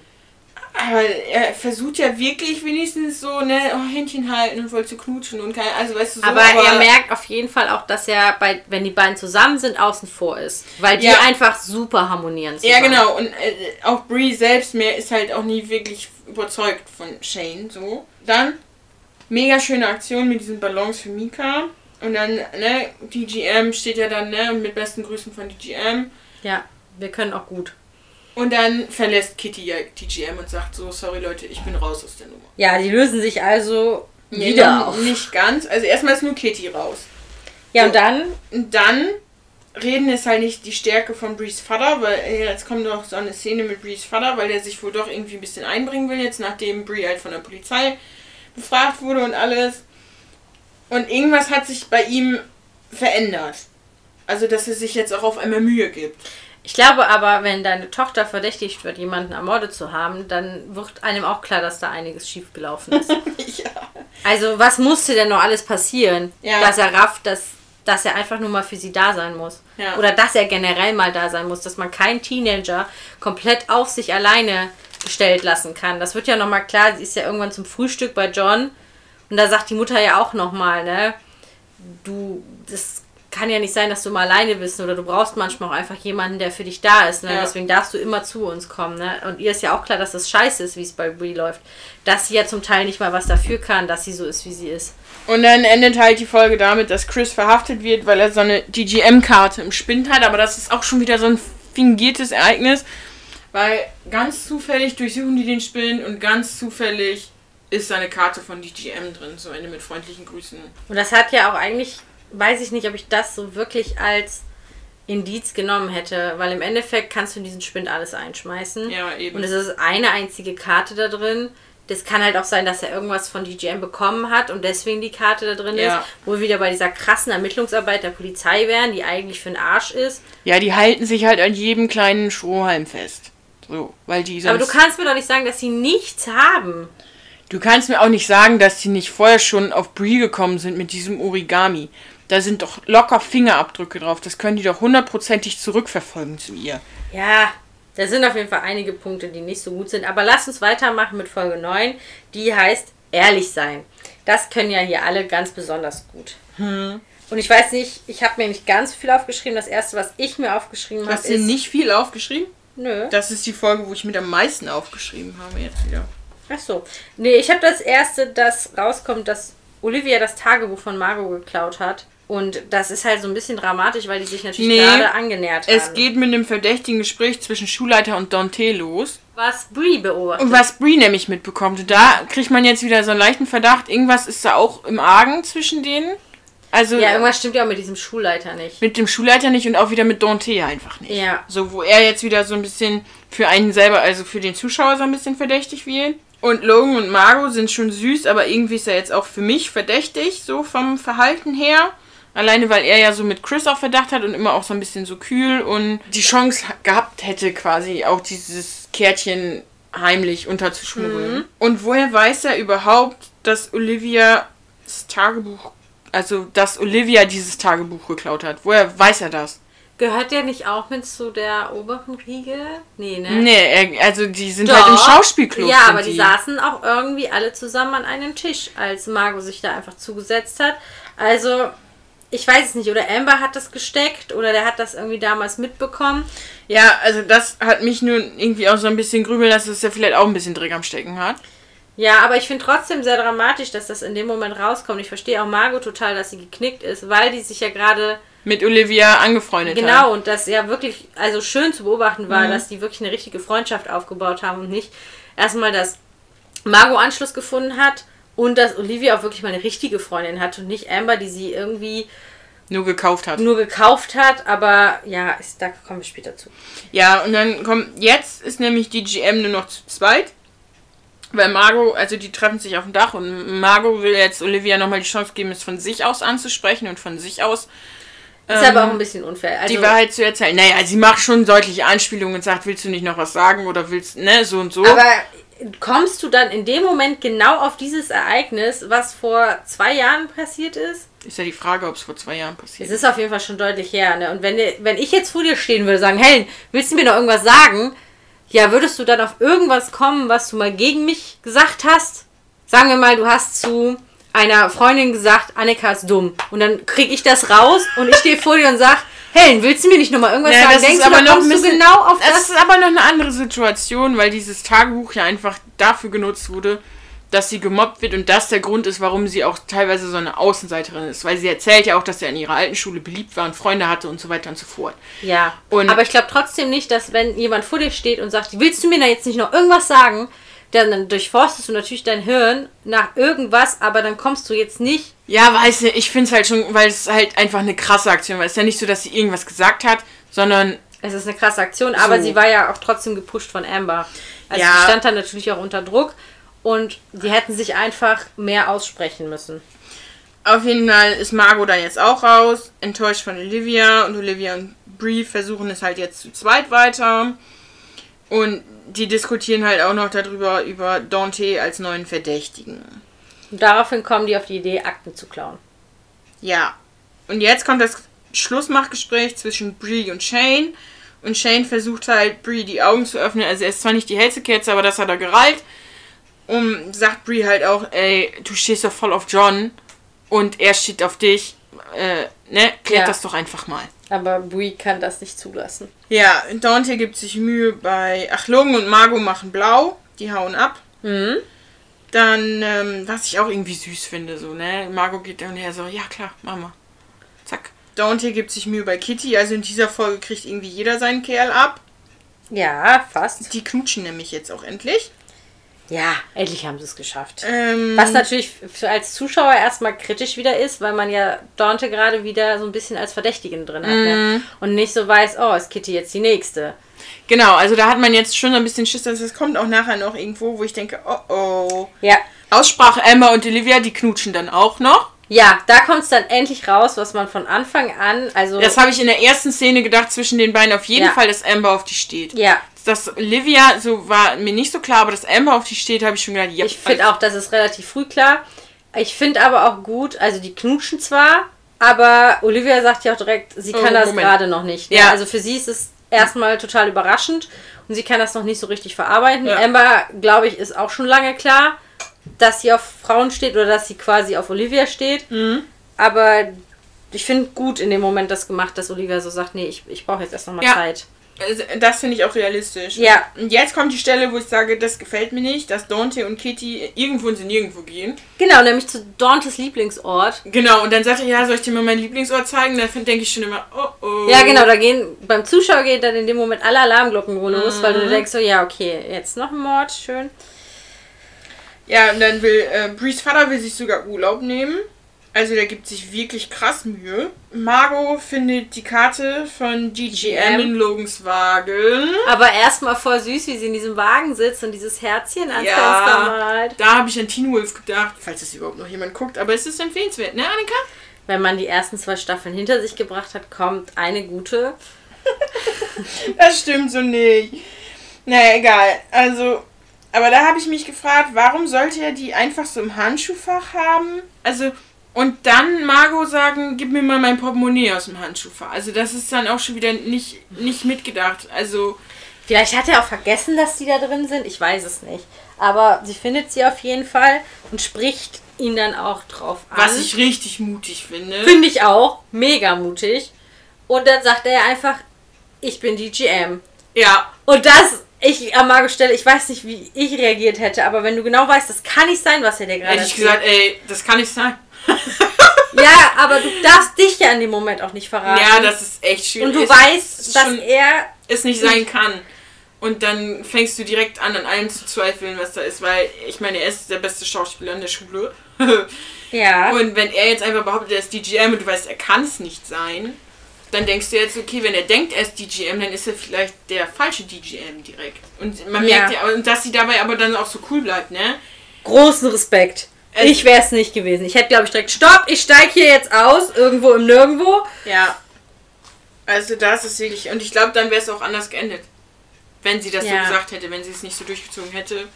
Aber er versucht ja wirklich wenigstens so, ne, oh, Händchen halten und wollte knutschen und kein, also weißt du so. aber, er merkt auf jeden Fall auch, dass er, bei, wenn die beiden zusammen sind, außen vor ist. Weil die Ja. einfach super harmonieren Ja, zusammen. genau. Und äh, auch Brie selbst mehr ist halt auch nie wirklich überzeugt von Shane, so. Dann, mega schöne Aktion mit diesen Ballons für Mika. Und dann, ne, DGM steht ja dann, ne, mit besten Grüßen von DGM. Ja, wir können auch gut. Und dann verlässt Kitty ja DGM und sagt so, sorry Leute, ich bin raus aus der Nummer. Ja, die lösen sich also Nee, wieder noch auf. Nicht ganz. Also erstmal ist nur Kitty raus. Ja, So. und dann Und dann reden ist halt nicht die Stärke von Brees Vater, weil äh, jetzt kommt doch so eine Szene mit Brees Vater, weil der sich wohl doch irgendwie ein bisschen einbringen will, jetzt nachdem Bree halt von der Polizei befragt wurde und alles. Und irgendwas hat sich bei ihm verändert. Also, dass er sich jetzt auch auf einmal Mühe gibt. Ich glaube aber, wenn deine Tochter verdächtigt wird, jemanden ermordet zu haben, dann wird einem auch klar, dass da einiges schiefgelaufen ist. ja. also, was musste denn noch alles passieren, Ja. dass er rafft, dass, dass er einfach nur mal für sie da sein muss? Ja. Oder dass er generell mal da sein muss, dass man keinen Teenager komplett auf sich alleine gestellt lassen kann. Das wird ja nochmal klar, sie ist ja irgendwann zum Frühstück bei John und da sagt die Mutter ja auch nochmal, ne, du, das kann ja nicht sein, dass du mal alleine bist oder du brauchst manchmal auch einfach jemanden, der für dich da ist. Ne? Ja. Deswegen darfst du immer zu uns kommen. Ne? Und ihr ist ja auch klar, dass das scheiße ist, wie es bei Brie läuft. Dass sie ja zum Teil nicht mal was dafür kann, dass sie so ist, wie sie ist. Und dann endet halt die Folge damit, dass Chris verhaftet wird, weil er so eine DGM-Karte im Spind hat. Aber das ist auch schon wieder so ein fingiertes Ereignis. Weil ganz zufällig durchsuchen die den Spind und ganz zufällig ist seine Karte von DGM drin. So eine mit freundlichen Grüßen. Und das hat ja auch eigentlich, weiß ich nicht, ob ich das so wirklich als Indiz genommen hätte, weil im Endeffekt kannst du in diesen Spind alles einschmeißen. Ja, eben. Und es ist eine einzige Karte da drin. Das kann halt auch sein, dass er irgendwas von DGM bekommen hat und deswegen die Karte da drin Ja. ist. Wo wir wieder bei dieser krassen Ermittlungsarbeit der Polizei wären, die eigentlich für den Arsch ist. Ja, die halten sich halt an jedem kleinen Strohhalm fest. So, weil die. Aber du kannst mir doch nicht sagen, dass sie nichts haben. Du kannst mir auch nicht sagen, dass die nicht vorher schon auf Brie gekommen sind mit diesem Origami. Da sind doch locker Fingerabdrücke drauf. Das können die doch hundertprozentig zurückverfolgen zu ihr. Ja, da sind auf jeden Fall einige Punkte, die nicht so gut sind. Aber lass uns weitermachen mit Folge 9. Die heißt Ehrlich sein. Das können ja hier alle ganz besonders gut. Und ich weiß nicht, ich habe mir nicht ganz viel aufgeschrieben. Das erste, was ich mir aufgeschrieben habe, Hast du ist. nicht viel aufgeschrieben? Nö. Das ist die Folge, wo ich mit am meisten aufgeschrieben habe jetzt wieder. Ach so. Nee, ich habe das erste, das rauskommt, dass Olivia das Tagebuch von Margot geklaut hat. Und das ist halt so ein bisschen dramatisch, weil die sich natürlich Nee, gerade angenähert haben. Es geht mit einem verdächtigen Gespräch zwischen Schulleiter und Dante los. Was Brie beobachtet. Und was Brie nämlich mitbekommt. Und da kriegt man jetzt wieder so einen leichten Verdacht, irgendwas ist da auch im Argen zwischen denen. Also ja, irgendwas stimmt ja auch mit diesem Schulleiter nicht. mit dem Schulleiter nicht und auch wieder mit Dante einfach nicht. Ja. So, wo er jetzt wieder so ein bisschen für einen selber, also für den Zuschauer so ein bisschen verdächtig wird. Und Logan und Margot sind schon süß, aber irgendwie ist er jetzt auch für mich verdächtig, so vom Verhalten her. Alleine, weil er ja so mit Chris auch Verdacht hat und immer auch so ein bisschen so kühl und die Chance gehabt hätte, quasi auch dieses Kärtchen heimlich unterzuschmuggeln. Und woher weiß er überhaupt, dass Olivia das Tagebuch, also dass Olivia dieses Tagebuch geklaut hat? Woher weiß er das? Gehört der nicht auch mit zu der oberen Riege? Nee, ne? Nee, er, also die sind Doch. halt im Schauspielclub. Ja, aber die saßen auch irgendwie alle zusammen an einem Tisch, als Margot sich da einfach zugesetzt hat. Also, ich weiß es nicht. Oder Amber hat das gesteckt oder der hat das irgendwie damals mitbekommen. Ja, also das hat mich nur irgendwie auch so ein bisschen grübeln lassen, dass er vielleicht auch ein bisschen Dreck am Stecken hat. Ja, aber ich finde trotzdem sehr dramatisch, dass das in dem Moment rauskommt. Ich verstehe auch Margot total, dass sie geknickt ist, weil die sich ja gerade Mit Olivia angefreundet hat. Genau, und das ja wirklich, also schön zu beobachten war, dass die wirklich eine richtige Freundschaft aufgebaut haben und nicht erstmal, dass Margot Anschluss gefunden hat und dass Olivia auch wirklich mal eine richtige Freundin hat und nicht Amber, die sie irgendwie Nur gekauft hat. nur gekauft hat, aber ja, ist, da kommen wir später zu. Ja, und dann kommt, jetzt ist nämlich die GM nur noch zu zweit. Weil Margot, also die treffen sich auf dem Dach und Margot will jetzt Olivia nochmal die Chance geben, es von sich aus anzusprechen und von sich aus Ist aber auch ein bisschen unfair. Also, die Wahrheit zu erzählen. Naja, sie macht schon deutliche Anspielungen und sagt, willst du nicht noch was sagen oder willst, ne, so und so. aber kommst du dann in dem Moment genau auf dieses Ereignis, was vor zwei Jahren passiert ist? ist ja die Frage, ob es vor zwei Jahren passiert Es ist auf jeden Fall schon deutlich her, ne? Und wenn, wenn ich jetzt vor dir stehen würde, sagen, Helen, willst du mir noch irgendwas sagen? Ja, würdest du dann auf irgendwas kommen, was du mal gegen mich gesagt hast? Sagen wir mal, du hast zu einer Freundin gesagt, Annika ist dumm. Und dann krieg ich das raus und ich stehe vor dir und sag, Helen, willst du mir nicht noch mal irgendwas Ja, sagen? das Denkst ist du, aber noch kommst ein du bisschen- genau auf Das das? ist aber noch eine andere Situation, weil dieses Tagebuch ja einfach dafür genutzt wurde, dass sie gemobbt wird und das der Grund ist, warum sie auch teilweise so eine Außenseiterin ist. Weil sie erzählt ja auch, dass er in ihrer alten Schule beliebt war und Freunde hatte und so weiter und so fort. Ja, Und- aber ich glaube trotzdem nicht, dass wenn jemand vor dir steht und sagt, willst du mir da jetzt nicht noch irgendwas sagen, dann, dann durchforstest du natürlich dein Hirn nach irgendwas, aber dann kommst du jetzt nicht. Ja, weiß nicht, ich finde es halt schon, weil es halt einfach eine krasse Aktion war. Es ist ja nicht so, dass sie irgendwas gesagt hat, sondern Es ist eine krasse Aktion, aber So. sie war ja auch trotzdem gepusht von Amber. Also Ja. sie stand dann natürlich auch unter Druck und die hätten sich einfach mehr aussprechen müssen. auf jeden Fall ist Margot da jetzt auch raus, enttäuscht von Olivia und Olivia und Brie versuchen es halt jetzt zu zweit weiter. Und die diskutieren halt auch noch darüber, über Dante als neuen Verdächtigen. Und daraufhin kommen die auf die Idee, Akten zu klauen. Ja. Und jetzt kommt das Schlussmachgespräch zwischen Brie und Shane. Und Shane versucht halt, Brie die Augen zu öffnen. Also er ist zwar nicht die hellste Kerze, aber das hat er gereilt. Und sagt Brie halt auch, ey, du stehst doch voll auf John. Und er steht auf dich. Äh, ne? Klärt Ja. das doch einfach mal. Aber Brie kann das nicht zulassen. Ja, Dante gibt sich Mühe bei. Ach, Logan und Margot machen blau. Die hauen ab. Mhm. Dann, ähm, was ich auch irgendwie süß finde, so, ne? Margot geht dann her so, ja klar, Mama. Zack. Dante gibt sich Mühe bei Kitty, also in dieser Folge kriegt irgendwie jeder seinen Kerl ab. Ja, fast. Die knutschen nämlich jetzt auch endlich. Ja, endlich haben sie es geschafft. Ähm, Was natürlich für als Zuschauer erstmal kritisch wieder ist, weil man ja Dante gerade wieder so ein bisschen als Verdächtigen drin hat. Ne? Und nicht so weiß, oh, ist Kitty jetzt die nächste. Genau, also da hat man jetzt schon so ein bisschen Schiss, dass es kommt auch nachher noch irgendwo, wo ich denke, oh oh. Ja. Aussprache Emma und Olivia, die knutschen dann auch noch. Ja, da kommt es dann endlich raus, was man von Anfang an, also. Das habe ich in der ersten Szene gedacht zwischen den beiden auf jeden Ja. Fall, dass Amber auf die steht. ja, Dass Olivia, so war mir nicht so klar, aber dass Amber auf die steht, habe ich schon gedacht, ja. ich finde auch, das ist relativ früh klar. Ich finde aber auch gut, also die knutschen zwar, aber Olivia sagt ja auch direkt, sie kann Oh, das gerade noch nicht. Ne? Ja. Also für sie ist es erstmal total überraschend und sie kann das noch nicht so richtig verarbeiten. Ja. Amber, glaube ich, ist auch schon lange klar, dass sie auf Frauen steht oder dass sie quasi auf Olivia steht. Mhm. Aber ich finde gut in dem Moment das gemacht, dass Olivia so sagt, nee, ich, ich brauche jetzt erst nochmal Ja. Zeit. Also, Das finde ich auch realistisch. Ja. Und jetzt kommt die Stelle, wo ich sage, das gefällt mir nicht, dass Dante und Kitty irgendwo ins Nirgendwo gehen. Genau, nämlich zu Dantes Lieblingsort. Genau, und dann sagt er, ja, soll ich dir mal meinen Lieblingsort zeigen? Dann denke ich schon immer, oh oh. Ja, genau, da gehen, beim Zuschauer geht dann in dem Moment alle Alarmglocken los, weil du denkst so, ja, okay, jetzt noch ein Mord, schön. Ja, und dann will, äh, Brees Vater will sich sogar Urlaub nehmen. Also der gibt sich wirklich krass Mühe. Margot findet die Karte von GGM in Logans Wagen. Aber erstmal voll süß, wie sie in diesem Wagen sitzt und dieses Herzchen ans Fenster Ja, malt. da habe ich an Teen Wolf gedacht, falls es überhaupt noch jemand guckt. Aber es ist empfehlenswert, ne, Annika? Wenn man die ersten zwei Staffeln hinter sich gebracht hat, kommt eine gute. Das stimmt so nicht. Naja, egal. Also, aber da habe ich mich gefragt, warum sollte er die einfach so im Handschuhfach haben? Also, und dann Margot sagen, gib mir mal mein Portemonnaie aus dem Handschuhfach. Also, das ist dann auch schon wieder nicht, nicht mitgedacht. Also, Vielleicht hat er auch vergessen, dass die da drin sind. Ich weiß es nicht. Aber sie findet sie auf jeden Fall und spricht ihn dann auch drauf an. was ich richtig mutig finde. Finde ich auch. Mega mutig. Und dann sagt er einfach, ich bin die GM. Ja, Und das, ich an Margot Stelle, ich weiß nicht, wie ich reagiert hätte, aber wenn du genau weißt, das kann nicht sein, was er dir gerade hätte ich gesagt, ey, das kann nicht sein. Ja, aber du darfst dich ja in dem Moment auch nicht verraten. Ja, das ist echt schwierig. Und du Es weißt, ist dass er. es nicht sein kann. Und dann fängst du direkt an, an allem zu zweifeln, was da ist, weil ich meine, er ist der beste Schauspieler in der Schule. Ja. und wenn er jetzt einfach behauptet, er ist DGM und du weißt, er kann es nicht sein, dann denkst du jetzt, okay, wenn er denkt, er ist DGM, dann ist er vielleicht der falsche DGM direkt. Und man Ja. merkt ja, und dass sie dabei aber dann auch so cool bleibt, ne? Großen Respekt. Es- Ich wäre es nicht gewesen. Ich hätte, glaube ich, direkt, stopp, ich steige hier jetzt aus, irgendwo im Nirgendwo. Ja. Also das ist wirklich, und ich glaube, dann wäre es auch anders geendet. Wenn sie das Ja. so gesagt hätte, wenn sie es nicht so durchgezogen hätte.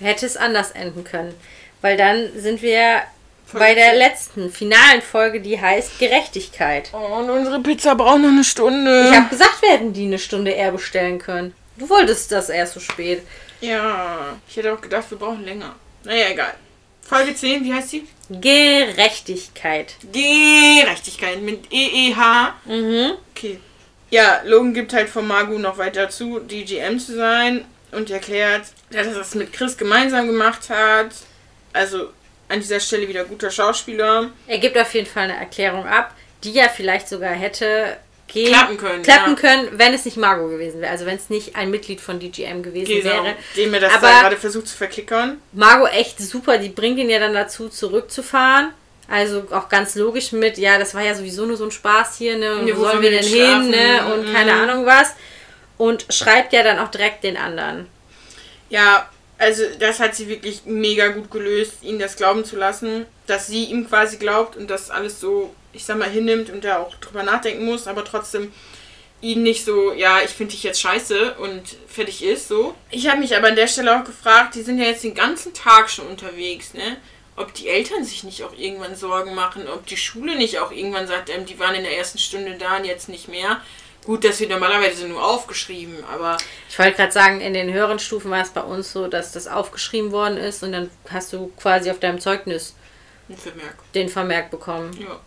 Hätte es anders enden können. Weil dann sind wir Folge bei der letzten, finalen Folge, die heißt Gerechtigkeit. Oh, und unsere Pizza braucht noch eine Stunde. Ich habe gesagt, wir hätten die eine Stunde eher bestellen können. Du wolltest das erst so spät. Ja, ich hätte auch gedacht, wir brauchen länger. Naja, egal. Folge 10, wie heißt sie? Gerechtigkeit. Gerechtigkeit mit EEH. Mhm. Okay. Ja, Logan gibt halt von Margot noch weiter zu, die GM zu sein und erklärt, dass er das mit Chris gemeinsam gemacht hat. Also an dieser Stelle wieder guter Schauspieler. Er gibt auf jeden Fall eine Erklärung ab, die ja vielleicht sogar hätte gehen, Klappen können, klappen ja. können, wenn es nicht Margot gewesen wäre. Also wenn es nicht ein Mitglied von DGM gewesen Genau, wäre. dem er das Aber- da gerade versucht zu verklickern. Margot echt super, die bringt ihn ja dann dazu, zurückzufahren. Also auch ganz logisch mit, ja, das war ja sowieso nur so ein Spaß hier, ne? Und Ja, wo sollen wir denn hin, ne? Und Mhm. keine Ahnung was. Und schreibt ja dann auch direkt den anderen. Ja, also das hat sie wirklich mega gut gelöst, ihn das glauben zu lassen, dass sie ihm quasi glaubt und das alles so, ich sag mal, hinnimmt und da auch drüber nachdenken muss, aber trotzdem ihn nicht so, ja, ich finde dich jetzt scheiße und fertig ist, so. Ich habe mich aber an der Stelle auch gefragt, die sind ja jetzt den ganzen Tag schon unterwegs, ne? Ob die Eltern sich nicht auch irgendwann Sorgen machen, ob die Schule nicht auch irgendwann sagt, ähm, die waren in der ersten Stunde da und jetzt nicht mehr. Gut, das wird normalerweise nur aufgeschrieben, aber Ich wollte gerade sagen, in den höheren Stufen war es bei uns so, dass das aufgeschrieben worden ist und dann hast du quasi auf deinem Zeugnis Vermerk. den Vermerk bekommen. Ja.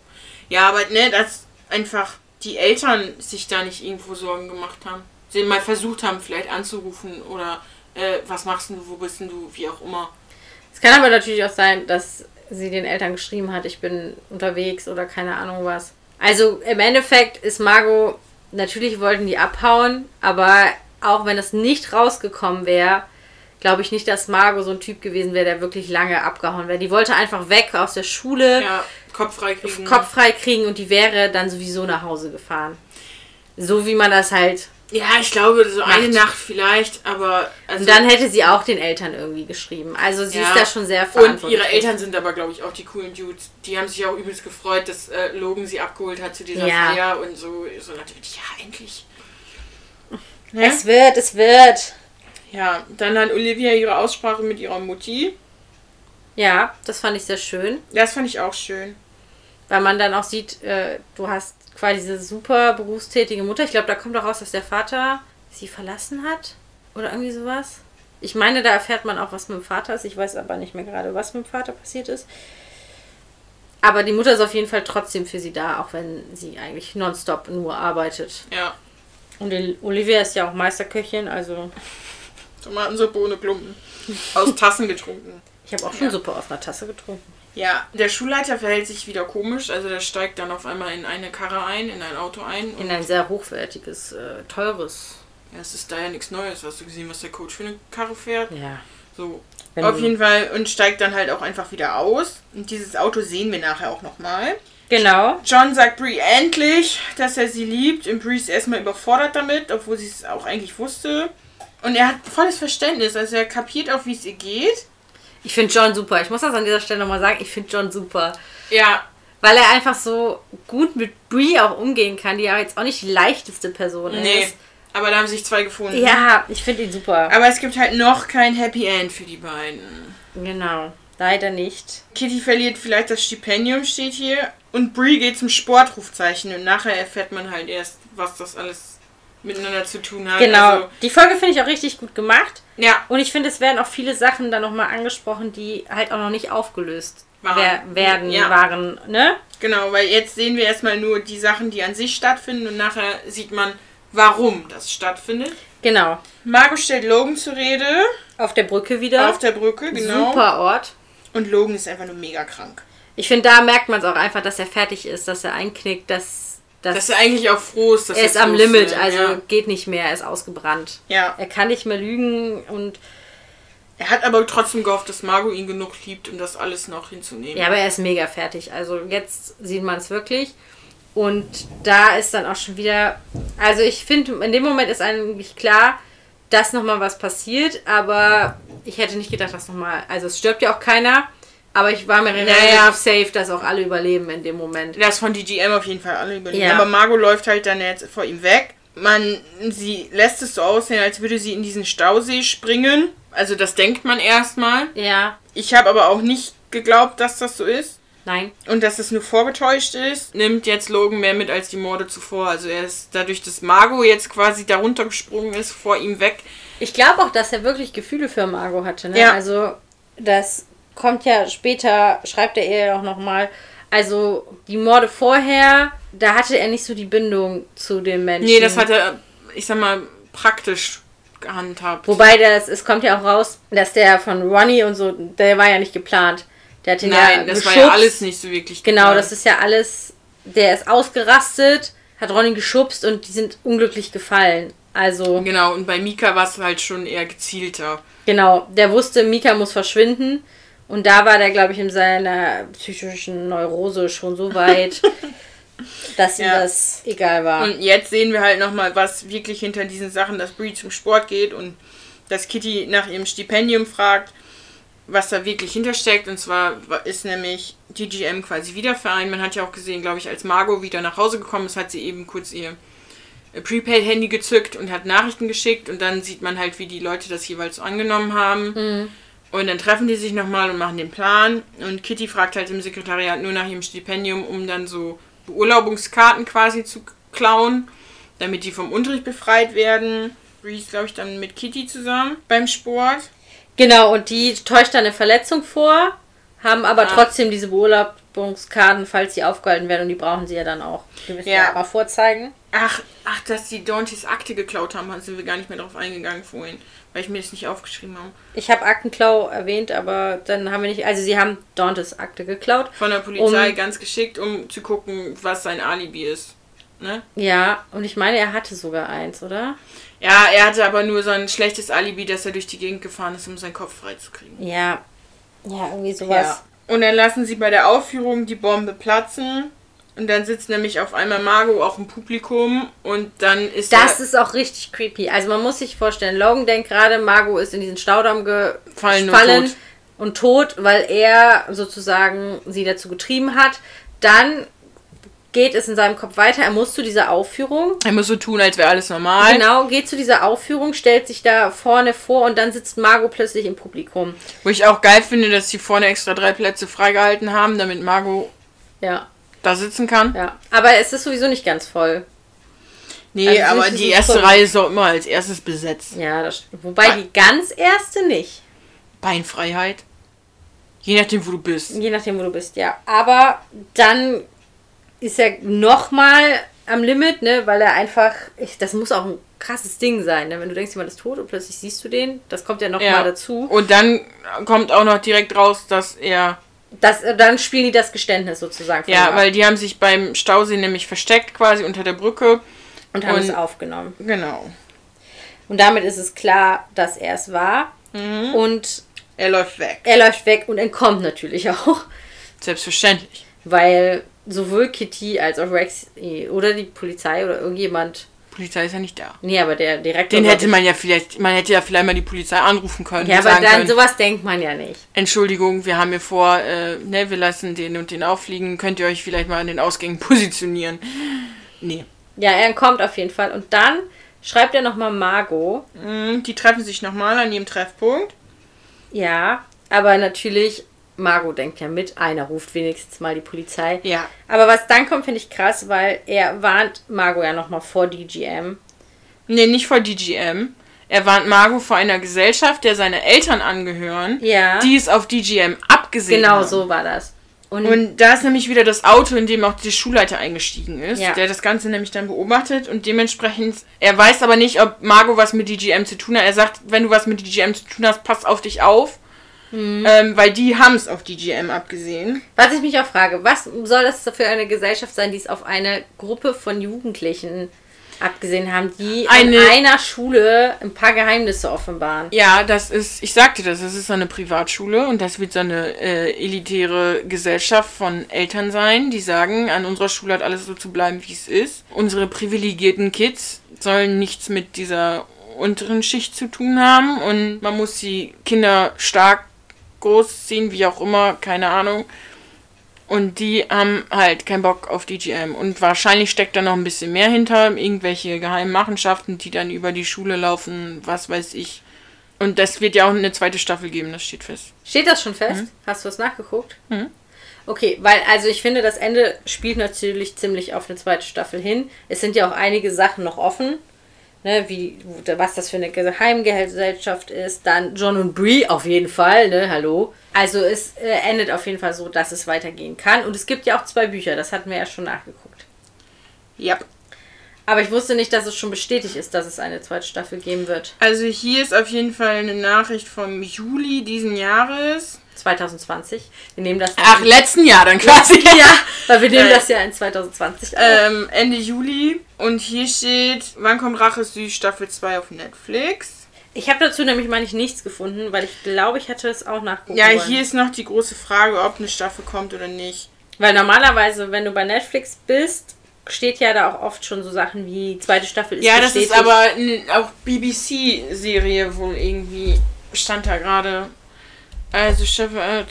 Ja, aber ne, dass einfach die Eltern sich da nicht irgendwo Sorgen gemacht haben. Sie mal versucht haben, vielleicht anzurufen oder äh, was machst du, wo bist du, wie auch immer. Es kann aber natürlich auch sein, dass sie den Eltern geschrieben hat, ich bin unterwegs oder keine Ahnung was. Also im Endeffekt ist Margot, natürlich wollten die abhauen, aber auch wenn es nicht rausgekommen wäre, glaube ich nicht, dass Margot so ein Typ gewesen wäre, der wirklich lange abgehauen wäre. Die wollte einfach weg aus der Schule, Ja, Kopf frei kriegen. Kopf frei kriegen und die wäre dann sowieso nach Hause gefahren. So wie man das halt. Ja, ich glaube, so eine Macht. Nacht vielleicht, aber. Also, Und dann hätte sie auch den Eltern irgendwie geschrieben. Also sie Ja. ist da schon sehr Und verantwortlich. ihre Eltern sind aber, glaube ich, auch die coolen Dudes. Die haben sich auch übelst gefreut, dass äh, Logan sie abgeholt hat zu dieser Ja. Feier und so. So natürlich, ja, endlich. Ne? Es wird, es wird. Ja, dann hat Olivia ihre Aussprache mit ihrer Mutti. Ja, das fand ich sehr schön, Das fand ich auch schön. Weil man dann auch sieht, äh, du hast quasi diese super berufstätige Mutter. Ich glaube, da kommt auch raus, dass der Vater sie verlassen hat oder irgendwie sowas. Ich meine, da erfährt man auch, was mit dem Vater ist. Ich weiß aber nicht mehr gerade, was mit dem Vater passiert ist. Aber die Mutter ist auf jeden Fall trotzdem für sie da, auch wenn sie eigentlich nonstop nur arbeitet. Ja. Und Olivia ist ja auch Meisterköchin, also Tomatensuppe ohne Klumpen. Aus Tassen getrunken. ich habe auch schon Suppe aus einer Tasse getrunken. Ja, der Schulleiter verhält sich wieder komisch. Also der steigt dann auf einmal in eine Karre ein, in ein Auto ein. In ein sehr hochwertiges, äh, teures. ja, es ist da ja nichts Neues. Hast du gesehen, was der Coach für eine Karre fährt? Ja. So. Wenn auf jeden Fall und steigt dann halt auch einfach wieder aus. Und dieses Auto sehen wir nachher auch nochmal. Genau. John sagt Brie endlich, dass er sie liebt. Und Brie ist erstmal überfordert damit, obwohl sie es auch eigentlich wusste. Und er hat volles Verständnis. Also er kapiert auch, wie es ihr geht. Ich finde John super. Ich muss das an dieser Stelle nochmal sagen. Ich finde John super. Ja, Weil er einfach so gut mit Brie auch umgehen kann, die ja jetzt auch nicht die leichteste Person nee. ist. Aber da haben sich zwei gefunden. Ja, ich finde ihn super. Aber es gibt halt noch kein Happy End für die beiden. Genau. Leider nicht. Kitty verliert vielleicht das Stipendium, steht hier. Und Brie geht zum Sportrufzeichen. Und nachher erfährt man halt erst, was das alles miteinander zu tun hat. Genau. Also, die Folge finde ich auch richtig gut gemacht. ja, Und ich finde, es werden auch viele Sachen da nochmal angesprochen, die halt auch noch nicht aufgelöst Waren. wer werden, Ja. waren, ne? genau. Weil jetzt sehen wir erstmal nur die Sachen, die an sich stattfinden. Und nachher sieht man, warum das stattfindet. Genau. Margot stellt Logan zur Rede. Auf der Brücke wieder. Auf der Brücke, genau. Super Ort. Und Logan ist einfach nur mega krank. Ich finde, da merkt man es auch einfach, dass er fertig ist, dass er einknickt, dass, dass, Dass er eigentlich auch froh ist, dass er ist am Limit, will. also Ja. geht nicht mehr, er ist ausgebrannt. ja. Er kann nicht mehr lügen und Er hat aber trotzdem gehofft, dass Margot ihn genug liebt, um das alles noch hinzunehmen. ja, aber er ist mega fertig. Also jetzt sieht man es wirklich. Und da ist dann auch schon wieder, also ich finde, in dem Moment ist eigentlich klar, dass nochmal was passiert, aber ich hätte nicht gedacht, dass nochmal, also es stirbt ja auch keiner, aber ich war mir relativ Naja. safe, dass auch alle überleben in dem Moment. Das von DGM auf jeden Fall alle überleben. Ja. Aber Margot läuft halt dann jetzt vor ihm weg. Man, sie lässt es so aussehen, als würde sie in diesen Stausee springen. Also das denkt man erstmal. Ja, Ich habe aber auch nicht geglaubt, dass das so ist. nein. Und dass es nur vorgetäuscht ist. Nimmt jetzt Logan mehr mit als die Morde zuvor. Also er ist dadurch, dass Margot jetzt quasi darunter gesprungen ist, vor ihm weg. Ich glaube auch, dass er wirklich Gefühle für Margot hatte. Ne? Ja. Also, das kommt ja später, schreibt er ihr ja auch nochmal. Also, die Morde vorher, da hatte er nicht so die Bindung zu den Menschen. Nee, das hat er, ich sag mal, praktisch gehandhabt. Wobei, das, es kommt ja auch raus, dass der von Ronnie und so, der war ja nicht geplant. Der hat ihn ja Nein, das war ja geschubst. alles nicht so wirklich Genau, geplant. das ist ja alles, der ist ausgerastet, hat Ronnie geschubst und die sind unglücklich gefallen. Also, Genau, und bei Mika war es halt schon eher gezielter. Genau, der wusste, Mika muss verschwinden. Und da war der, glaube ich, in seiner psychischen Neurose schon so weit, dass ihm Ja. das egal war. Und jetzt sehen wir halt nochmal, was wirklich hinter diesen Sachen, dass Brie zum Sport geht und dass Kitty nach ihrem Stipendium fragt, was da wirklich hintersteckt. Und zwar ist nämlich DGM quasi Wiederverein. Man hat ja auch gesehen, glaube ich, als Margot wieder nach Hause gekommen ist, hat sie eben kurz ihr Prepaid-Handy gezückt und hat Nachrichten geschickt. Und dann sieht man halt, wie die Leute das jeweils so angenommen haben. Und dann treffen die sich nochmal und machen den Plan. Und Kitty fragt halt im Sekretariat nur nach ihrem Stipendium, um dann so Beurlaubungskarten quasi zu klauen, damit die vom Unterricht befreit werden. Bree ist, glaube ich, dann mit Kitty zusammen beim Sport. genau, und die täuscht dann eine Verletzung vor, haben aber Ah. trotzdem diese Beurlaubungskarten, falls sie aufgehalten werden. Und die brauchen sie ja dann auch. Die müssen Ja. ja aber vorzeigen. Ach, ach, dass die Dauntys Akte geklaut haben, sind wir gar nicht mehr drauf eingegangen vorhin, weil ich mir das nicht aufgeschrieben habe. Ich habe Aktenklau erwähnt, aber dann haben wir nicht. Also, sie haben Dantes Akte geklaut. Von der Polizei Um- ganz geschickt, um zu gucken, was sein Alibi ist. Ne? Ja, und ich meine, er hatte sogar eins, oder? Ja, er hatte aber nur so ein schlechtes Alibi, dass er durch die Gegend gefahren ist, um seinen Kopf freizukriegen. Ja. Ja, irgendwie sowas. Und dann lassen sie bei der Aufführung die Bombe platzen. Und dann sitzt nämlich auf einmal Margot auch im Publikum. Und dann ist Das ist auch richtig creepy. Also man muss sich vorstellen, Logan denkt gerade, Margot ist in diesen Staudamm Fallen gefallen und tot. und tot, weil er sozusagen sie dazu getrieben hat. Dann geht es in seinem Kopf weiter. Er muss zu dieser Aufführung. er muss so tun, als wäre alles normal. Genau, geht zu dieser Aufführung, stellt sich da vorne vor und dann sitzt Margot plötzlich im Publikum. Wo ich auch geil finde, dass sie vorne extra drei Plätze freigehalten haben, damit Margot Ja, da sitzen kann. ja. Aber es ist sowieso nicht ganz voll. Nee, Also aber die erste voll. Reihe ist auch immer als erstes besetzt. Ja, das Wobei die ganz erste nicht. Beinfreiheit. Je nachdem, wo du bist. Je nachdem, wo du bist, ja. Aber dann ist ja nochmal am Limit, ne, weil er einfach, ich, das muss auch ein krasses Ding sein, ne? wenn du denkst, jemand ist tot und plötzlich siehst du den, das kommt ja noch Ja. dazu. Und dann kommt auch noch direkt raus, dass er. Das, äh, dann spielen die das Geständnis sozusagen. Ja, weil die haben sich beim Stausee nämlich versteckt, quasi unter der Brücke. und haben es und- aufgenommen. Genau. Und damit ist es klar, dass er es war. Mhm. Und Er läuft weg. er läuft weg und entkommt natürlich auch. Selbstverständlich. Weil sowohl Kitty als auch Rex oder die Polizei oder irgendjemand. Polizei ist ja nicht da. Nee, aber der Direktor. Den hätte man ja vielleicht, man hätte ja vielleicht mal die Polizei anrufen können. Ja, aber sagen dann können, sowas denkt man ja nicht. Entschuldigung, wir haben hier vor, äh, ne, wir lassen den und den auffliegen, könnt ihr euch vielleicht mal an den Ausgängen positionieren. Nee. Ja, er entkommt auf jeden Fall. Und dann schreibt er nochmal Margot. Mm, Die treffen sich nochmal an ihrem Treffpunkt. Ja, aber natürlich, Margot denkt ja mit. Einer ruft wenigstens mal die Polizei. Ja. Aber was dann kommt, finde ich krass, weil er warnt Margot ja nochmal vor DGM. Nee, nicht vor DGM. Er warnt Margot vor einer Gesellschaft, der seine Eltern angehören, Ja. die es auf DGM abgesehen Genau haben. so war das. Und, Und da ist nämlich wieder das Auto, in dem auch der Schulleiter eingestiegen ist, Ja. der das Ganze nämlich dann beobachtet und dementsprechend, er weiß aber nicht, ob Margot was mit DGM zu tun hat. Er sagt, wenn du was mit DGM zu tun hast, pass auf dich auf. Mhm. Ähm, weil die haben es auf DGM abgesehen. was ich mich auch frage, was soll das für eine Gesellschaft sein, die es auf eine Gruppe von Jugendlichen abgesehen haben, die Eine- in einer Schule ein paar Geheimnisse offenbaren? Ja, das ist, ich sagte das, das ist so eine Privatschule und das wird so eine äh, elitäre Gesellschaft von Eltern sein, die sagen, an unserer Schule hat alles so zu bleiben, wie es ist. Unsere privilegierten Kids sollen nichts mit dieser unteren Schicht zu tun haben und man muss die Kinder stark großziehen, wie auch immer, keine Ahnung. Und die haben halt keinen Bock auf DGM. Und wahrscheinlich steckt da noch ein bisschen mehr hinter. Irgendwelche geheimen Machenschaften, die dann über die Schule laufen, was weiß ich. Und das wird ja auch eine zweite Staffel geben, das steht fest. Steht das schon fest? Hast du es nachgeguckt? Okay, weil, also ich finde, das Ende spielt natürlich ziemlich auf eine zweite Staffel hin. Es sind ja auch einige Sachen noch offen. Ne, wie, was das für eine Geheimgesellschaft ist. Dann John und Brie auf jeden Fall, ne, hallo. Also es äh, endet auf jeden Fall so, dass es weitergehen kann. Und es gibt ja auch zwei Bücher, das hatten wir ja schon nachgeguckt. Ja. Aber ich wusste nicht, dass es schon bestätigt ist, dass es eine zweite Staffel geben wird. Also hier ist auf jeden Fall eine Nachricht vom Juli diesen Jahres. 2020. Wir nehmen das. Ach, letzten Jahr dann quasi. ja, weil wir nehmen Äh, das ja in 2020 auf. Ähm, Ende Juli. Und hier steht, wann kommt Rache Süß Staffel 2 auf Netflix? Ich habe dazu nämlich mal nicht nichts gefunden, weil ich glaube, ich hätte es auch nachgucken Ja, wollen. hier ist noch die große Frage, ob eine Staffel kommt oder nicht. Weil normalerweise, wenn du bei Netflix bist, steht ja da auch oft schon so Sachen wie zweite Staffel ist Ja, das ist aber auch BBC-Serie wohl irgendwie, stand da gerade. Also äh,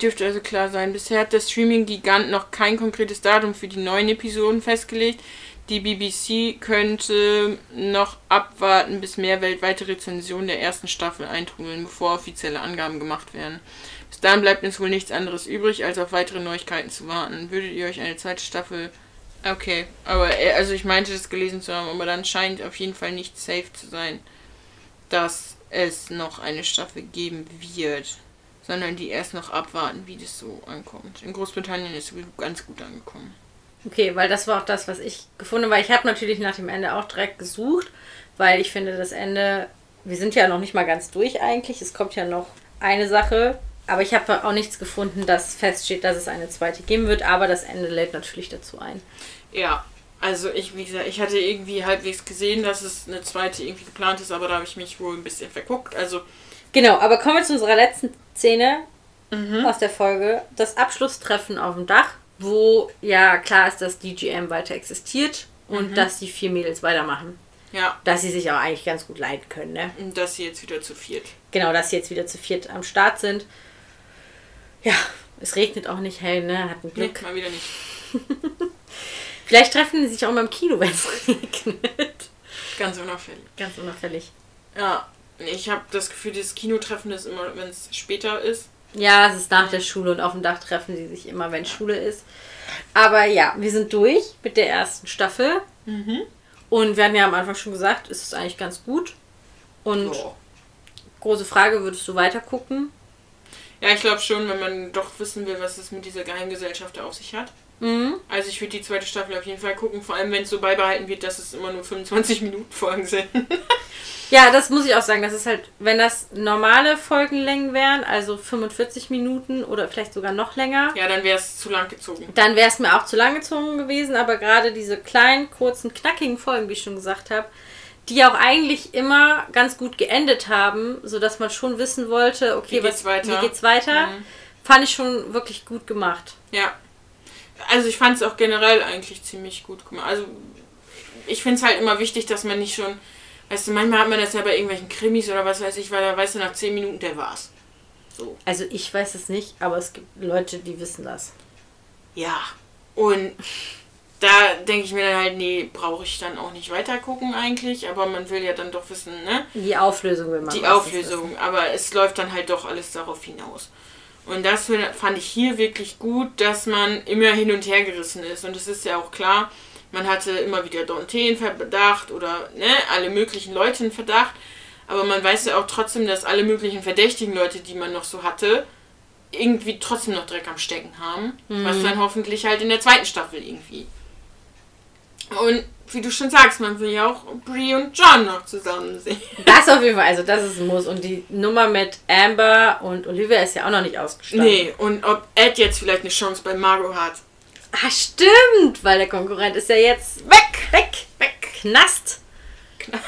dürfte also klar sein. Bisher hat der Streaming-Gigant noch kein konkretes Datum für die neuen Episoden festgelegt. Die BBC könnte noch abwarten, bis mehr weltweite Rezensionen der ersten Staffel eintrudeln, bevor offizielle Angaben gemacht werden. Bis dahin bleibt uns wohl nichts anderes übrig, als auf weitere Neuigkeiten zu warten. Würdet ihr euch eine zweite Staffel Okay, aber äh, also ich meinte das gelesen zu haben, aber dann scheint auf jeden Fall nicht safe zu sein, dass es noch eine Staffel geben wird, sondern die erst noch abwarten, wie das so ankommt. In Großbritannien ist es ganz gut angekommen. Okay, weil das war auch das, was ich gefunden habe. Ich habe natürlich nach dem Ende auch direkt gesucht, weil ich finde, das Ende, wir sind ja noch nicht mal ganz durch eigentlich. Es kommt ja noch eine Sache. Aber ich habe auch nichts gefunden, das feststeht, dass es eine zweite geben wird. Aber das Ende lädt natürlich dazu ein. Ja, also ich, wie gesagt, ich hatte irgendwie halbwegs gesehen, dass es eine zweite irgendwie geplant ist, aber da habe ich mich wohl ein bisschen verguckt. Also Genau, aber kommen wir zu unserer letzten Szene Mhm. aus der Folge. Das Abschlusstreffen auf dem Dach, wo ja klar ist, dass DGM weiter existiert und Mhm. dass die vier Mädels weitermachen. ja, Dass sie sich auch eigentlich ganz gut leiden können, ne? und dass sie jetzt wieder zu viert. Genau, dass sie jetzt wieder zu viert am Start sind. Ja, es regnet auch nicht hell, ne? Hat ein Nee, Glück. mal wieder nicht. Vielleicht treffen die sich auch mal im Kino, wenn es regnet. Ganz unauffällig. Ganz unauffällig. Ja, ich habe das Gefühl, das Kinotreffen ist immer, wenn es später ist. Ja, es ist nach der Schule und auf dem Dach treffen sie sich immer, wenn Schule ist. Aber ja, wir sind durch mit der ersten Staffel. Und wir hatten ja am Anfang schon gesagt, es ist eigentlich ganz gut. Und Ja. große Frage, würdest du weiter gucken? Ja, ich glaube schon, wenn man doch wissen will, was es mit dieser Geheimgesellschaft auf sich hat. Mhm. Also ich würde die zweite Staffel auf jeden Fall gucken, vor allem wenn es so beibehalten wird, dass es immer nur 25 Minuten Folgen sind. Ja, das muss ich auch sagen. Das ist halt, wenn das normale Folgenlängen wären, also 45 Minuten oder vielleicht sogar noch länger, ja, dann wäre es zu lang gezogen. dann wäre es mir auch zu lang gezogen gewesen. Aber gerade diese kleinen, kurzen, knackigen Folgen, wie ich schon gesagt habe, die auch eigentlich immer ganz gut geendet haben, sodass man schon wissen wollte, okay, Wie geht's was, weiter? wie geht's weiter, Mhm. fand ich schon wirklich gut gemacht. Ja. Also ich fand es auch generell eigentlich ziemlich gut gemacht. Also ich finde es halt immer wichtig, dass man nicht schon, weißt du, manchmal hat man das ja bei irgendwelchen Krimis oder was weiß ich, weil da weißt du nach 10 Minuten, der war's. So. Also ich weiß es nicht, aber es gibt Leute, die wissen das. Ja. Und da denke ich mir dann halt, nee, brauche ich dann auch nicht weiter gucken eigentlich, aber man will ja dann doch wissen, ne? Die Auflösung will man die Auflösung, aber es läuft dann halt doch alles darauf hinaus. Und das fand ich hier wirklich gut, dass man immer hin und her gerissen ist. Und es ist ja auch klar, man hatte immer wieder Dante in Verdacht oder ne, alle möglichen Leute in Verdacht. Aber man weiß ja auch trotzdem, dass alle möglichen verdächtigen Leute, die man noch so hatte, irgendwie trotzdem noch Dreck am Stecken haben. Was dann hoffentlich halt in der zweiten Staffel irgendwie. Und wie du schon sagst, man will ja auch Brie und John noch zusammen sehen. Das auf jeden Fall, also das ist ein Muss. Und die Nummer mit Amber und Olivia ist ja auch noch nicht ausgestanden. Nee, und ob Ed jetzt vielleicht eine Chance bei Margot hat. Ah, stimmt, weil der Konkurrent ist ja jetzt weg, weg, weg, Knast.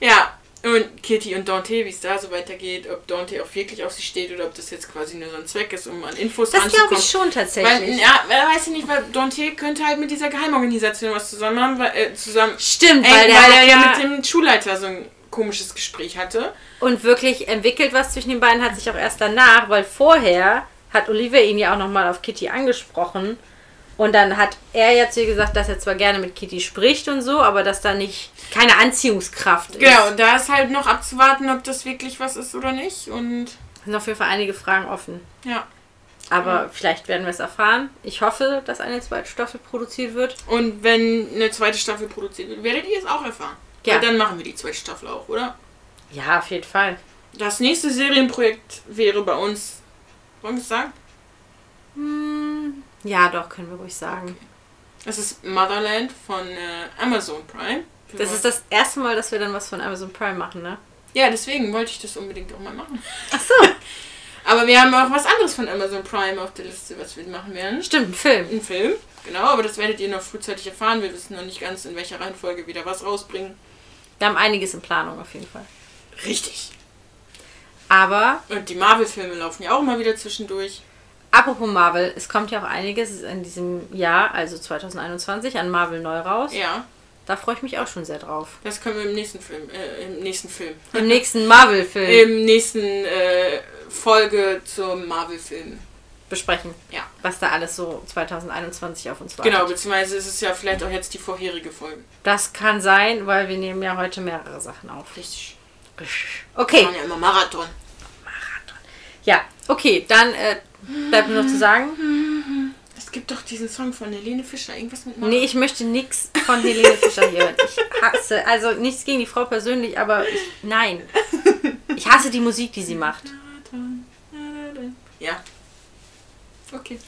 Ja, und Kitty und Dante, wie es da so weitergeht, ob Dante auch wirklich auf sie steht oder ob das jetzt quasi nur so ein Zweck ist, um an Infos Das glaube ranzukommen. ich schon Weil, tatsächlich. ja, wer weiß ich nicht, weil Dante könnte halt mit dieser Geheimorganisation was zusammen haben, weil, äh, zusammen, Stimmt, ey, weil weil, der hat er ja ja mit dem Schulleiter so ein komisches Gespräch hatte. und wirklich entwickelt was zwischen den beiden hat sich auch erst danach, weil vorher hat Olivia ihn ja auch nochmal auf Kitty angesprochen. Und dann hat er ja zu ihr gesagt, dass er zwar gerne mit Kitty spricht und so, aber dass da nicht keine Anziehungskraft ist. Genau, und da ist halt noch abzuwarten, ob das wirklich was ist oder nicht. Und Es sind auf jeden Fall einige Fragen offen. ja. Aber vielleicht werden wir es erfahren. Ich hoffe, dass eine zweite Staffel produziert wird. Und wenn eine zweite Staffel produziert wird, werdet ihr es auch erfahren. Ja. Ja. dann machen wir die zweite Staffel auch, oder? Ja, auf jeden Fall. Das nächste Serienprojekt wäre bei uns. Wollen wir es sagen? Ja, doch, können wir ruhig sagen. Das ist Motherland von äh, Amazon Prime. Wir Das ist das erste Mal, dass wir dann was von Amazon Prime machen, ne? ja, deswegen wollte ich das unbedingt auch mal machen. Ach so. Aber wir haben auch was anderes von Amazon Prime auf der Liste, was wir machen werden. Stimmt, ein Film. Ein Film, genau, aber das werdet ihr noch frühzeitig erfahren. Wir wissen noch nicht ganz, in welcher Reihenfolge wieder was rausbringen. Wir haben einiges in Planung auf jeden Fall. Richtig. Aber Und die Marvel-Filme laufen ja auch immer wieder zwischendurch. Apropos Marvel, es kommt ja auch einiges in diesem Jahr, also 2021, an Marvel neu raus. Ja, Da freue ich mich auch schon sehr drauf. das können wir im nächsten Film, äh, im nächsten Film. Im nächsten Marvel-Film Im nächsten äh, Folge zum Marvel-Film. besprechen, Ja. was da alles so 2021 auf uns wartet. Genau, beziehungsweise ist es ja vielleicht auch jetzt die vorherige Folge. Das kann sein, weil wir nehmen ja heute mehrere Sachen auf. Richtig. Okay. Wir machen ja immer Marathon. Ja, okay, dann äh, bleibt nur noch zu sagen, Es gibt doch diesen Song von Helene Fischer, irgendwas mit Marathon. nee, ich möchte nichts von Helene Fischer hier hören. Ich hasse, also nichts gegen die Frau persönlich, aber ich, nein. Ich hasse die Musik, die sie macht. Ja. Okay.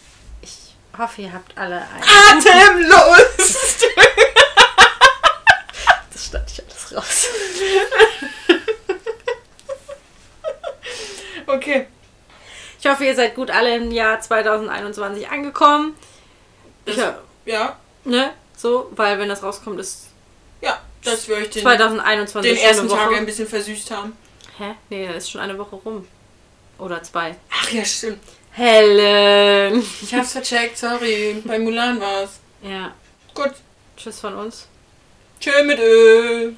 Ich hoffe, ihr habt alle ein. Atemlos! Das stand ich alles raus. okay. Ich hoffe, ihr seid gut alle im Jahr 2021 angekommen. Das, Ja. ja. Ne? So, weil wenn das rauskommt, ist Ja, dass wir euch den, 2021 den ersten. Tag ein bisschen versüßt haben. Hä? Nee, dann ist schon eine Woche rum. Oder zwei. Ach ja, stimmt. Helen! Ich hab's vercheckt, sorry. Bei Mulan war's. Ja. Gut. Tschüss von uns. Tschö mit Ö.